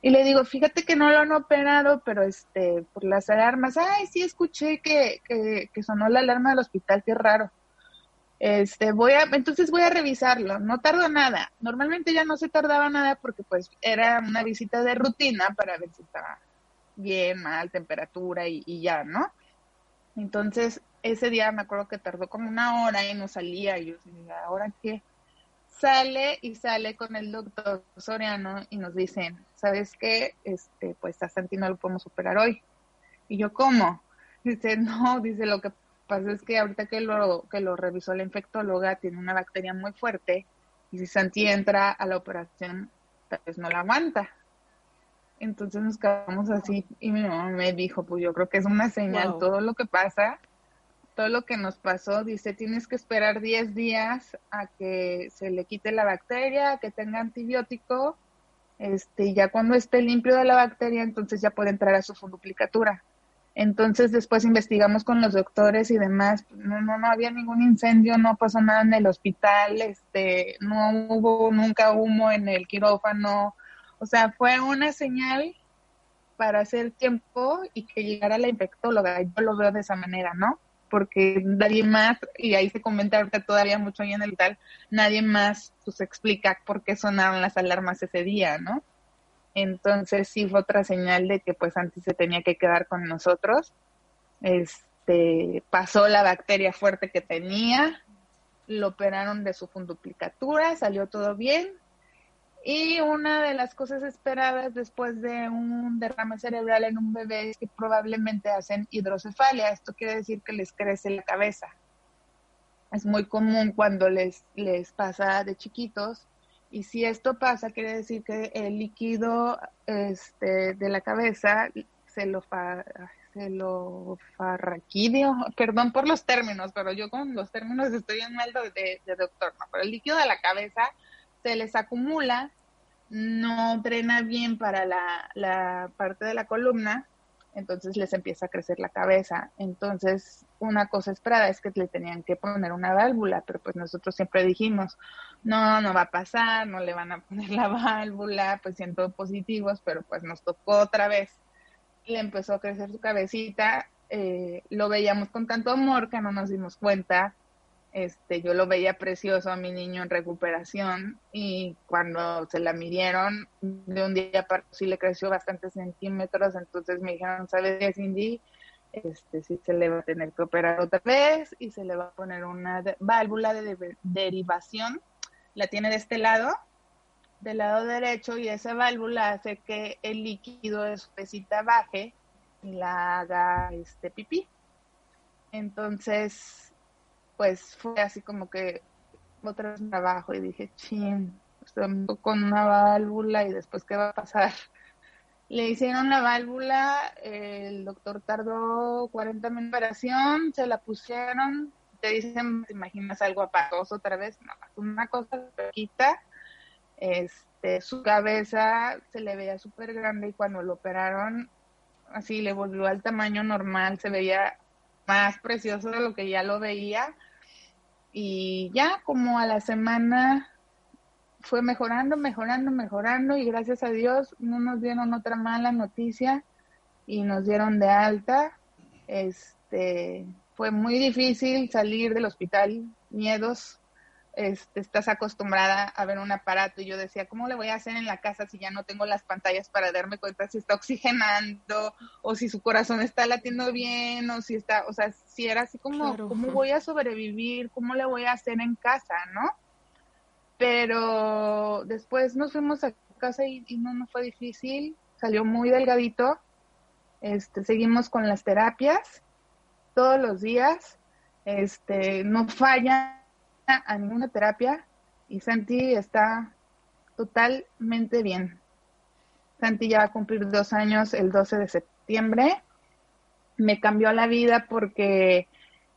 Y le digo, fíjate que no lo han operado, pero este, por las alarmas, ay, sí escuché que, que, que sonó la alarma del hospital, qué raro. Este, voy a, entonces voy a revisarlo, no tardo nada. Normalmente ya no se tardaba nada porque pues era una visita de rutina para ver si estaba bien, mal, temperatura y, ya, ¿no? Entonces, ese día me acuerdo que tardó como una hora y no salía. Y yo decía, ¿ahora qué? Sale y sale con el doctor Soriano y nos dicen, ¿sabes qué? Este, pues a Santi no lo podemos operar hoy. Y yo, ¿cómo? Dice, no, dice, lo que pasa es que ahorita que lo, que lo revisó la infectóloga, tiene una bacteria muy fuerte y si Santi entra a la operación, tal vez no la aguanta. Entonces nos quedamos así y mi mamá me dijo, pues yo creo que es una señal, todo lo que pasa, todo lo que nos pasó, dice, tienes que esperar 10 días a que se le quite la bacteria, a que tenga antibiótico, este, ya cuando esté limpio de la bacteria, entonces ya puede entrar a su funduplicatura. Entonces después investigamos con los doctores y demás, no, no, no había ningún incendio, no pasó nada en el hospital, este, no hubo nunca humo en el quirófano, o sea, fue una señal para hacer tiempo y que llegara la infectóloga, yo lo veo de esa manera, ¿no? Porque nadie más, y ahí se comenta ahorita todavía mucho ahí en el tal, nadie más pues explica por qué sonaron las alarmas ese día, ¿no? Entonces sí fue otra señal de que pues antes se tenía que quedar con nosotros. Este, pasó la bacteria fuerte que tenía, lo operaron de su funduplicatura, salió todo bien. Y una de las cosas esperadas después de un derrame cerebral en un bebé es que probablemente hacen hidrocefalia. Esto quiere decir que les crece la cabeza. Es muy común cuando les, les pasa de chiquitos y si esto pasa, quiere decir que el líquido este, de la cabeza se lo, fa, se lo farraquidio, perdón por los términos, pero yo con los términos estoy en mal de, de doctor, ¿no? pero el líquido de la cabeza se les acumula, no drena bien para la, parte de la columna entonces les empieza a crecer la cabeza. Entonces, una cosa esperada es que le tenían que poner una válvula, pero pues nosotros siempre dijimos, no, no va a pasar, no le van a poner la válvula, pues siento positivos, pero pues nos tocó otra vez. Le empezó a crecer su cabecita, eh, lo veíamos con tanto amor que no nos dimos cuenta este, yo lo veía precioso a mi niño en recuperación y cuando se la midieron, de un día para sí le creció bastantes centímetros, entonces me dijeron, ¿sabes Cindy? Este, sí se le va a tener que operar otra vez y se le va a poner una válvula de, derivación, la tiene de este lado, del lado derecho, y esa válvula hace que el líquido de su pesita baje y la haga este pipí. Entonces, pues fue así como que otra vez trabajo y dije, chin, estoy con una válvula y después qué va a pasar. Le hicieron la válvula, el doctor tardó 40 minutos de operación, se la pusieron, te dicen, ¿te imaginas algo apagoso otra vez? No, una cosa pequita Este, su cabeza se le veía súper grande y cuando lo operaron, así le volvió al tamaño normal, se veía más precioso de lo que ya lo veía. Y ya como a la semana fue mejorando, mejorando, mejorando y gracias a Dios no nos dieron otra mala noticia y nos dieron de alta. Este, fue muy difícil salir del hospital, miedos. Este, estás acostumbrada a ver un aparato y yo decía, ¿cómo le voy a hacer en la casa si ya no tengo las pantallas para darme cuenta si está oxigenando o si su corazón está latiendo bien o si está, o sea, si era así como, ¿cómo voy a sobrevivir? ¿Cómo le voy a hacer en casa, no? Pero después nos fuimos a casa y, y no, no fue difícil, salió muy delgadito, este, seguimos con las terapias todos los días, este, no falla a ninguna terapia y Santi está totalmente bien. Santi ya va a cumplir dos años el 12 de septiembre. Me cambió la vida porque,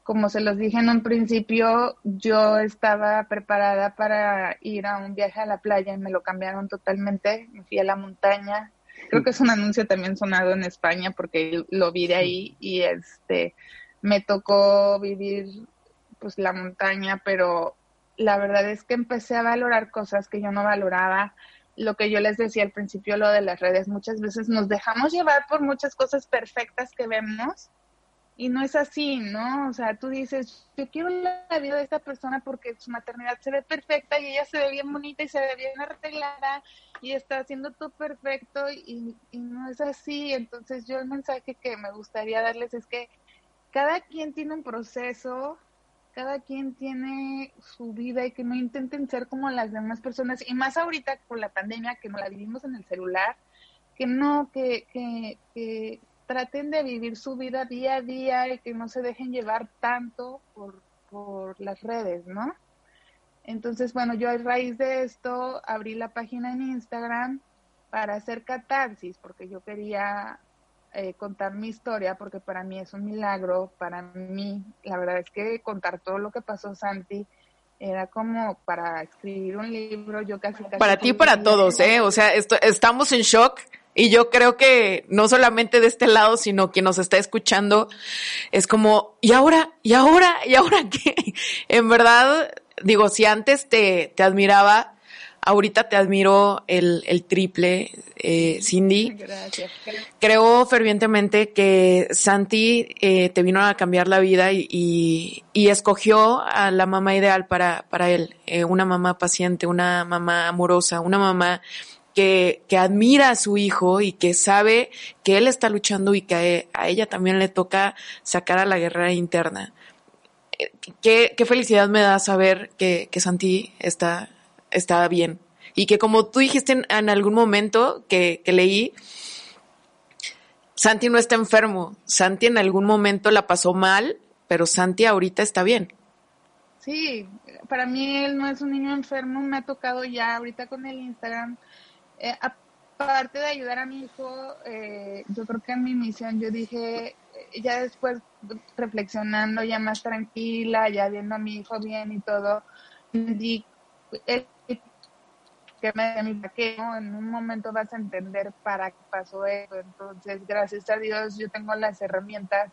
como se los dije en un principio, yo estaba preparada para ir a un viaje a la playa y me lo cambiaron totalmente. Me fui a la montaña. Creo que es un anuncio también sonado en España porque lo vi de ahí y este me tocó vivir pues la montaña, pero la verdad es que empecé a valorar cosas que yo no valoraba. Lo que yo les decía al principio, lo de las redes, muchas veces nos dejamos llevar por muchas cosas perfectas que vemos y no es así, ¿no? O sea, tú dices, yo quiero la vida de esta persona porque su maternidad se ve perfecta y ella se ve bien bonita y se ve bien arreglada y está haciendo todo perfecto y, y no es así. Entonces yo el mensaje que me gustaría darles es que cada quien tiene un proceso, cada quien tiene su vida y que no intenten ser como las demás personas, y más ahorita con la pandemia que nos la vivimos en el celular, que no, que, que, que traten de vivir su vida día a día y que no se dejen llevar tanto por, por las redes, ¿no? Entonces, bueno, yo a raíz de esto abrí la página en Instagram para hacer catarsis, porque yo quería eh, contar mi historia, porque para mí es un milagro, para mí, la verdad es que contar todo lo que pasó Santi era como para escribir un libro, yo casi... casi para ti y para todos, ¿eh? O sea, esto, estamos en shock y yo creo que no solamente de este lado, sino quien nos está escuchando, es como, ¿y ahora? ¿Y ahora? ¿Y ahora qué? En verdad, digo, si antes te, te admiraba, ahorita te admiro el, el triple, eh, Cindy. Gracias. Creo fervientemente que Santi eh, te vino a cambiar la vida y, y, y, escogió a la mamá ideal para, para él, eh, una mamá paciente, una mamá amorosa, una mamá que, que admira a su hijo y que sabe que él está luchando y que a, ella también le toca sacar a la guerra interna. Eh, qué, qué felicidad me da saber que, que Santi está, está bien. Y que como tú dijiste en, algún momento que, leí, Santi no está enfermo. Santi en algún momento la pasó mal, pero Santi ahorita está bien. Sí, para mí él no es un niño enfermo. Me ha tocado ya ahorita con el Instagram. Eh, aparte de ayudar a mi hijo, eh, yo creo que en mi misión yo dije, ya después reflexionando, ya más tranquila, ya viendo a mi hijo bien y todo, y que me que en un momento vas a entender para qué pasó eso. Entonces, gracias a Dios, yo tengo las herramientas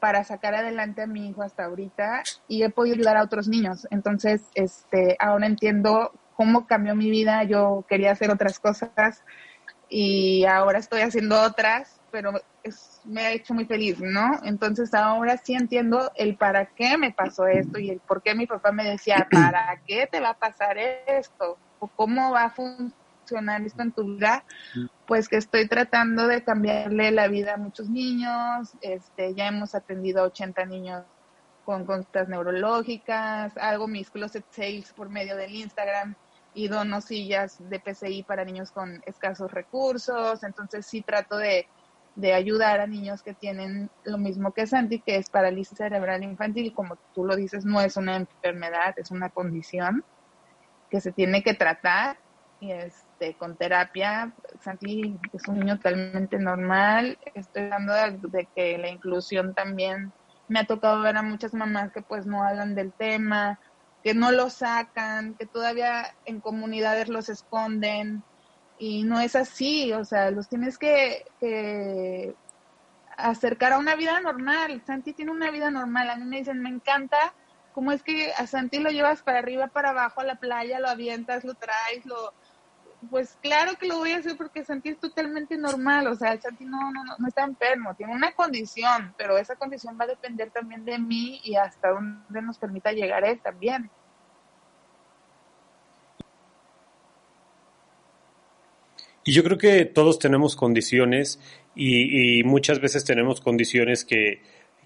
para sacar adelante a mi hijo hasta ahorita y he podido ayudar a otros niños. Entonces, este, ahora entiendo cómo cambió mi vida. Yo quería hacer otras cosas y ahora estoy haciendo otras, pero es, me ha hecho muy feliz, ¿no? Entonces ahora sí entiendo el para qué me pasó esto y el por qué mi papá me decía, ¿para qué te va a pasar esto? o cómo va a funcionar esto en tu vida, pues que estoy tratando de cambiarle la vida a muchos niños, este, ya hemos atendido a 80 niños con consultas neurológicas, hago mis closet sales por medio del Instagram y dono sillas de PCI para niños con escasos recursos, entonces sí trato de, de ayudar a niños que tienen lo mismo que Santi, que es parálisis cerebral infantil, como tú lo dices, no es una enfermedad, es una condición que se tiene que tratar y este con terapia. Santi es un niño totalmente normal. Estoy hablando de, de, que la inclusión también me ha tocado ver a muchas mamás que pues no hablan del tema que no los sacan, que todavía en comunidades los esconden y no es así, o sea, los tienes que, que acercar a una vida normal. Santi tiene una vida normal, a mí me dicen, me encanta cómo es que a Santi lo llevas para arriba, para abajo a la playa, lo avientas, lo traes, lo pues claro que lo voy a hacer porque Santi es totalmente normal, o sea, Santi no, no, no está enfermo, tiene una condición, pero esa condición va a depender también de mí y hasta dónde nos permita llegar él también. Y yo creo que todos tenemos condiciones y, y muchas veces tenemos condiciones que,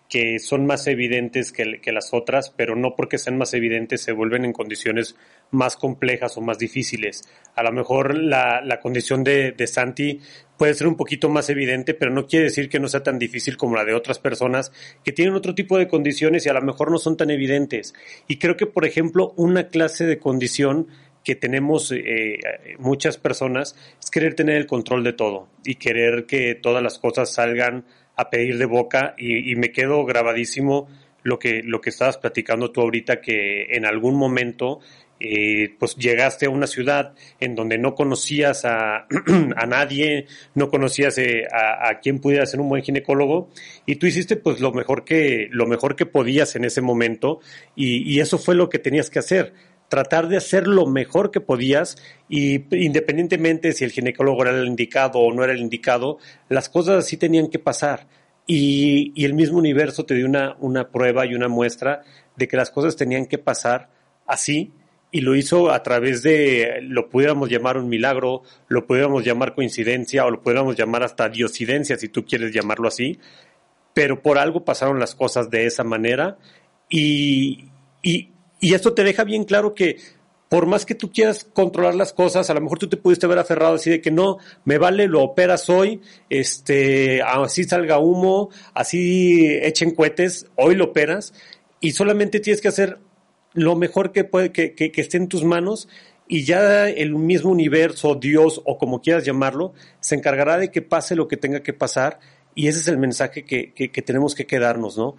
que son más evidentes que, las otras, pero no porque sean más evidentes se vuelven en condiciones más complejas o más difíciles. A lo mejor la, condición de, de, Santi puede ser un poquito más evidente, pero no quiere decir que no sea tan difícil como la de otras personas que tienen otro tipo de condiciones y a lo mejor no son tan evidentes. Y creo que, por ejemplo, una clase de condición que tenemos eh, muchas personas es querer tener el control de todo y querer que todas las cosas salgan a pedir de boca y, me quedo grabadísimo lo que, lo que estabas platicando tú ahorita, que en algún momento eh, pues llegaste a una ciudad en donde no conocías a, a nadie, no conocías eh, a, a quién pudiera ser un buen ginecólogo y tú hiciste pues lo mejor que, lo mejor que podías en ese momento y, y eso fue lo que tenías que hacer tratar de hacer lo mejor que podías y independientemente si el ginecólogo era el indicado o no era el indicado, las cosas así tenían que pasar. Y, y el mismo universo te dio una, una prueba y una muestra de que las cosas tenían que pasar así y lo hizo a través de, lo pudiéramos llamar un milagro, lo pudiéramos llamar coincidencia o lo pudiéramos llamar hasta diosidencia si tú quieres llamarlo así, pero por algo pasaron las cosas de esa manera y, y, y esto te deja bien claro que por más que tú quieras controlar las cosas, a lo mejor tú te pudiste haber aferrado así de que no, me vale, lo operas hoy, este, así salga humo, así echen cohetes, hoy lo operas y solamente tienes que hacer lo mejor que puede, que, que, esté en tus manos y ya el mismo universo, Dios o como quieras llamarlo, se encargará de que pase lo que tenga que pasar y ese es el mensaje que, que tenemos que quedarnos, ¿no?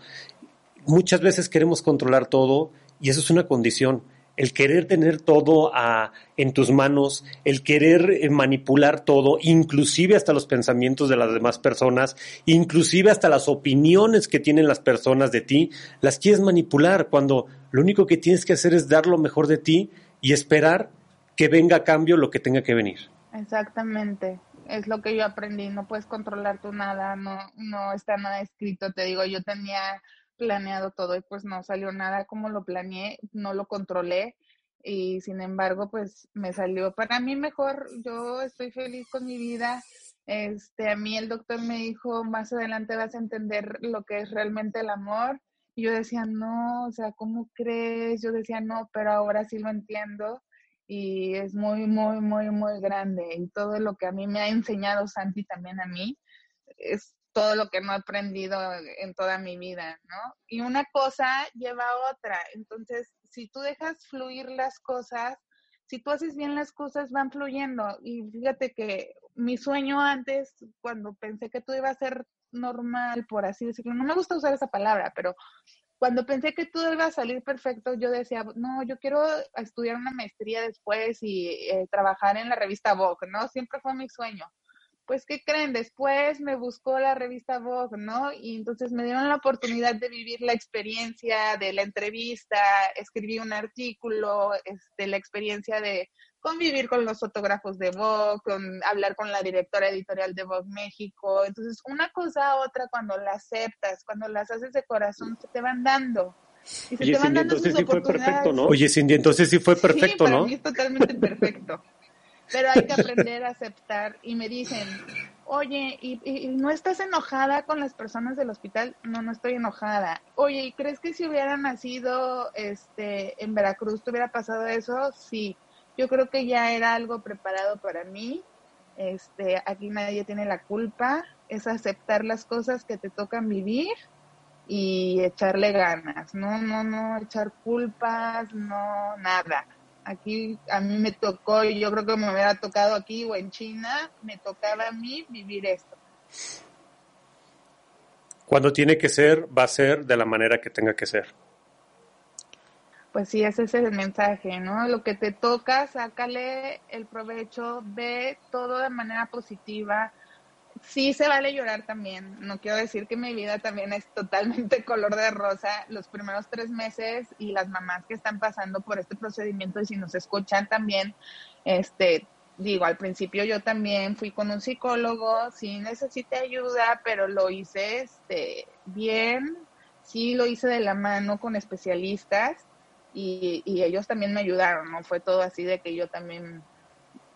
Muchas veces queremos controlar todo y eso es una condición. El querer tener todo a, en tus manos, el querer eh, manipular todo, inclusive hasta los pensamientos de las demás personas, inclusive hasta las opiniones que tienen las personas de ti, las quieres manipular cuando lo único que tienes que hacer es dar lo mejor de ti y esperar que venga a cambio lo que tenga que venir. Exactamente, es lo que yo aprendí, no puedes controlar tú nada, no, no está nada escrito, te digo, yo tenía planeado todo y pues no salió nada como lo planeé, no lo controlé y sin embargo pues me salió para mí mejor, yo estoy feliz con mi vida. Este, a mí el doctor me dijo, más adelante vas a entender lo que es realmente el amor. Y yo decía, no, o sea, ¿cómo crees? Yo decía, no, pero ahora sí lo entiendo y es muy, muy, muy, muy grande. Y todo lo que a mí me ha enseñado Santi también a mí es todo lo que no he aprendido en toda mi vida, ¿no? Y una cosa lleva a otra. Entonces, si tú dejas fluir las cosas, si tú haces bien las cosas, van fluyendo. Y fíjate que mi sueño antes, cuando pensé que todo iba a ser normal, por así decirlo, no me gusta usar esa palabra, pero cuando pensé que todo iba a salir perfecto, yo decía, no, yo quiero estudiar una maestría después y eh, trabajar en la revista Vogue, ¿no? Siempre fue mi sueño pues, ¿qué creen? Después me buscó la revista Vogue, ¿no? Y entonces me dieron la oportunidad de vivir la experiencia de la entrevista, escribí un artículo, este, la experiencia de convivir con los fotógrafos de Vogue, con hablar con la directora editorial de Vogue México. Entonces, una cosa a otra, cuando la aceptas, cuando las haces de corazón, se te van dando. Y se Oye, te van dando entonces sí fue perfecto, ¿no? Oye, Cindy, entonces sí fue perfecto, sí, para Mí es totalmente perfecto pero hay que aprender a aceptar. Y me dicen, oye, ¿y, no estás enojada con las personas del hospital? No, no estoy enojada. Oye, ¿y crees que si hubiera nacido este, en Veracruz te hubiera pasado eso? Sí, yo creo que ya era algo preparado para mí. Este, aquí nadie tiene la culpa, es aceptar las cosas que te tocan vivir y echarle ganas, no, no, no echar culpas, no, nada Aquí a mí me tocó, y yo creo que me hubiera tocado aquí o en China, me tocaba a mí vivir esto. Cuando tiene que ser, va a ser de la manera que tenga que ser. pues sí, ese es el mensaje, ¿no? Lo que te toca, sácale el provecho, ve todo de manera positiva. Sí se vale llorar también. No quiero decir que mi vida también es totalmente color de rosa. Los primeros tres meses y las mamás que están pasando por este procedimiento y si nos escuchan también, este, digo, al principio yo también fui con un psicólogo, sí necesité ayuda, pero lo hice este, bien, sí lo hice de la mano con especialistas y, ellos también me ayudaron, no fue todo así de que yo también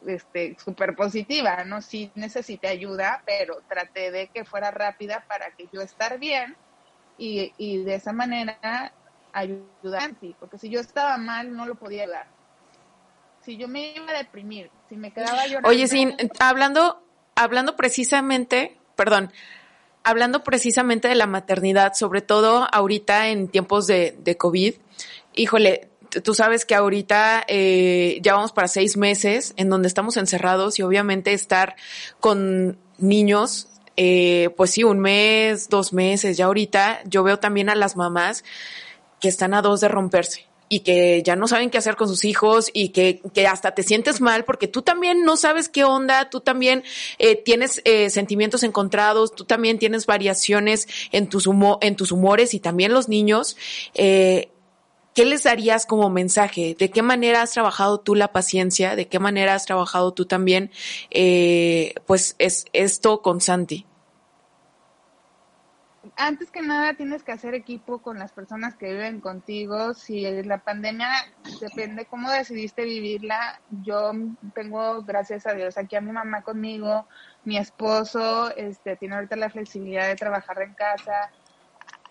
este súper positiva, ¿no? Sí necesité ayuda, pero traté de que fuera rápida para que yo estar bien y, y de esa manera ayudar, porque si yo estaba mal no lo podía ayudar. Si yo me iba a deprimir, si me quedaba llorando. Oye, sí, hablando, hablando precisamente, perdón, hablando precisamente de la maternidad, sobre todo ahorita en tiempos de, de COVID, híjole, tú sabes que ahorita eh, ya vamos para seis meses en donde estamos encerrados y obviamente estar con niños, eh, pues sí, un mes, dos meses, ya ahorita yo veo también a las mamás que están a dos de romperse y que ya no saben qué hacer con sus hijos y que, que hasta te sientes mal porque tú también no sabes qué onda, tú también eh, tienes eh, sentimientos encontrados, tú también tienes variaciones en tus, humo, en tus humores y también los niños. Eh, ¿qué les darías como mensaje? ¿De qué manera has trabajado tú la paciencia? ¿De qué manera has trabajado tú también, eh, pues, es esto con Santi? Antes que nada tienes que hacer equipo con las personas que viven contigo. Si la pandemia depende cómo decidiste vivirla, yo tengo, gracias a Dios, aquí a mi mamá conmigo, mi esposo, este, tiene ahorita la flexibilidad de trabajar en casa,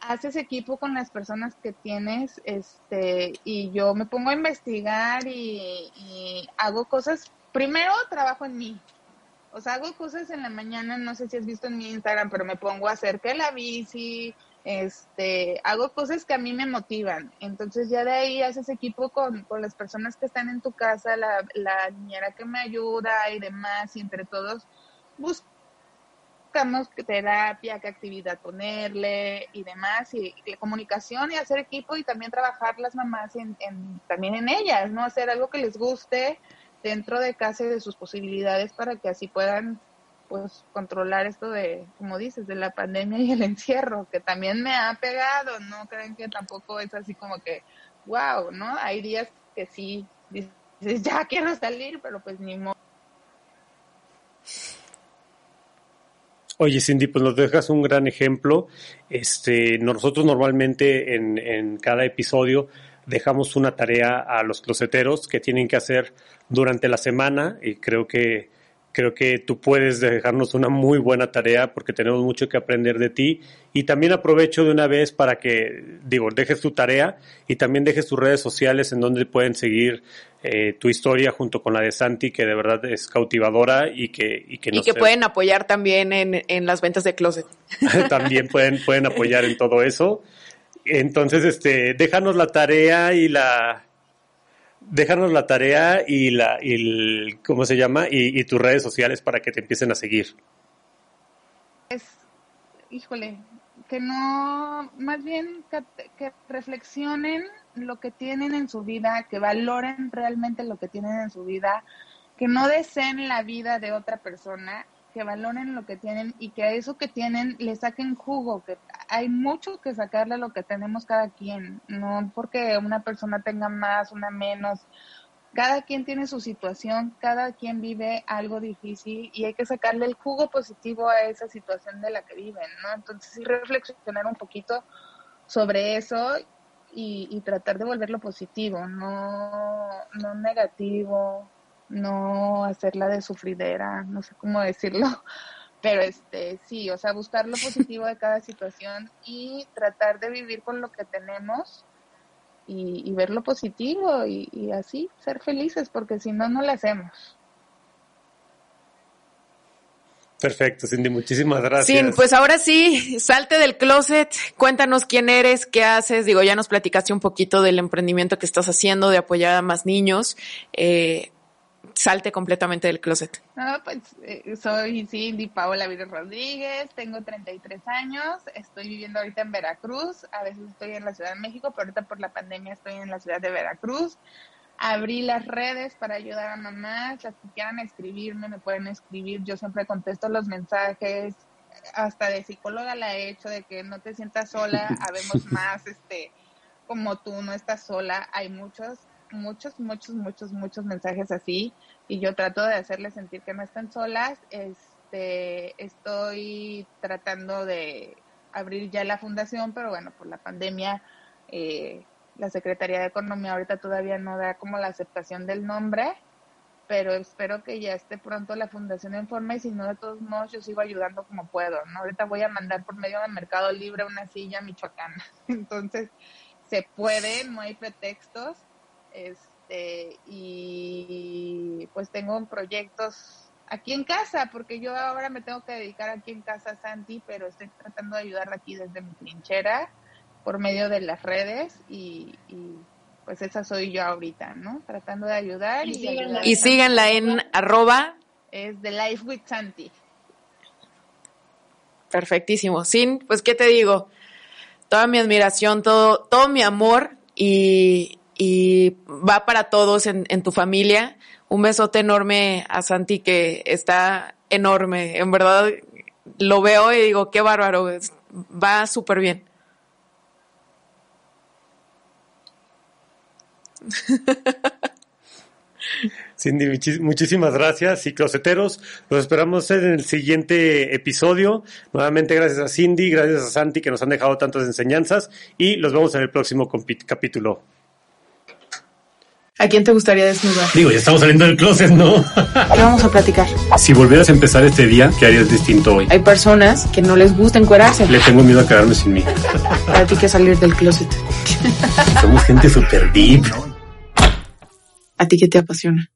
haces equipo con las personas que tienes, este, y yo me pongo a investigar y, hago cosas. Primero trabajo en mí. O sea, hago cosas en la mañana, no sé si has visto en mi Instagram, pero me pongo a hacer que la bici, este, hago cosas que a mí me motivan. Entonces ya de ahí haces equipo con, con las personas que están en tu casa, la, niñera que me ayuda y demás, y entre todos busco buscamos terapia, qué actividad ponerle y demás, y, la comunicación y hacer equipo y también trabajar las mamás en, también en ellas, ¿no? Hacer algo que les guste dentro de casa y de sus posibilidades para que así puedan pues controlar esto de, como dices, de la pandemia y el encierro, que también me ha pegado, no creen que tampoco es así como que, wow, ¿no? Hay días que sí dices, ya quiero salir, pero pues ni modo. Oye, Cindy, pues nos dejas un gran ejemplo. Este, nosotros normalmente en, cada episodio dejamos una tarea a los closeteros que tienen que hacer durante la semana y creo que creo que tú puedes dejarnos una muy buena tarea porque tenemos mucho que aprender de ti y también aprovecho de una vez para que digo dejes tu tarea y también dejes tus redes sociales en donde pueden seguir eh, tu historia junto con la de Santi, que de verdad es cautivadora y que... Y que, y que pueden apoyar también en, en las ventas de closet. también pueden, pueden apoyar en todo eso. Entonces, este, déjanos la tarea y la... Déjanos la tarea y la, y el, ¿cómo se llama? Y, tus redes sociales para que te empiecen a seguir. Es, híjole, que no, más bien que reflexionen lo que tienen en su vida, que valoren realmente lo que tienen en su vida, que no deseen la vida de otra persona, que valoren lo que tienen y que a eso que tienen le saquen jugo, que hay mucho que sacarle a lo que tenemos cada quien, no porque una persona tenga más, una menos, cada quien tiene su situación, cada quien vive algo difícil y hay que sacarle el jugo positivo a esa situación de la que viven, ¿no? Entonces sí reflexionar un poquito sobre eso y, tratar de volverlo positivo, no, no negativo, no hacerla de sufridera, no sé cómo decirlo, pero este sí, o sea, buscar lo positivo de cada situación y tratar de vivir con lo que tenemos y, y ver lo positivo y, y así ser felices, porque si no, no lo hacemos. Perfecto, Cindy, muchísimas gracias. Sí, pues ahora sí, salte del closet, cuéntanos quién eres, qué haces. Digo, ya nos platicaste un poquito del emprendimiento que estás haciendo de apoyar a más niños. Eh, salte completamente del closet. No, pues eh, soy Cindy Paola Vírez Rodríguez, tengo 33 años, estoy viviendo ahorita en Veracruz, a veces estoy en la Ciudad de México, pero ahorita por la pandemia estoy en la ciudad de Veracruz. Abrí las redes para ayudar a mamás, las que quieran escribirme, me pueden escribir, yo siempre contesto los mensajes, hasta de psicóloga la he hecho, de que no te sientas sola, habemos más, este, como tú, no estás sola, hay muchos, muchos, muchos, muchos, muchos mensajes así, y yo trato de hacerles sentir que no están solas, este, estoy tratando de abrir ya la fundación, pero bueno, por la pandemia, eh, la Secretaría de Economía ahorita todavía no da como la aceptación del nombre, pero espero que ya esté pronto la fundación en forma y si no, de todos modos, yo sigo ayudando como puedo, ¿no? Ahorita voy a mandar por medio de Mercado Libre una silla michoacana. Entonces, se puede, no hay pretextos. Este, y pues tengo proyectos aquí en casa, porque yo ahora me tengo que dedicar aquí en casa a Santi, pero estoy tratando de ayudarla aquí desde mi trinchera por medio de las redes y, y pues esa soy yo ahorita, ¿no? Tratando de ayudar y, y, ayudar y síganla en arroba. Es The Life with Santi. Perfectísimo. Sin, pues, ¿qué te digo? Toda mi admiración, todo, todo mi amor y, y va para todos en, tu familia. Un besote enorme a Santi que está enorme. En verdad, lo veo y digo, qué bárbaro. Va súper bien. Cindy, muchísimas gracias y closeteros, los esperamos en el siguiente episodio. Nuevamente gracias a Cindy, gracias a Santi que nos han dejado tantas enseñanzas y los vemos en el próximo capítulo. ¿A quién te gustaría desnudar? Digo, ya estamos saliendo del closet, ¿no? ¿Qué vamos a platicar? si volvieras a empezar este día, ¿qué harías distinto hoy? Hay personas que no les gusta encuerarse. Le tengo miedo a quedarme sin mí. Para ti que salir del closet. Somos gente super deep. ¿A ti qué te apasiona?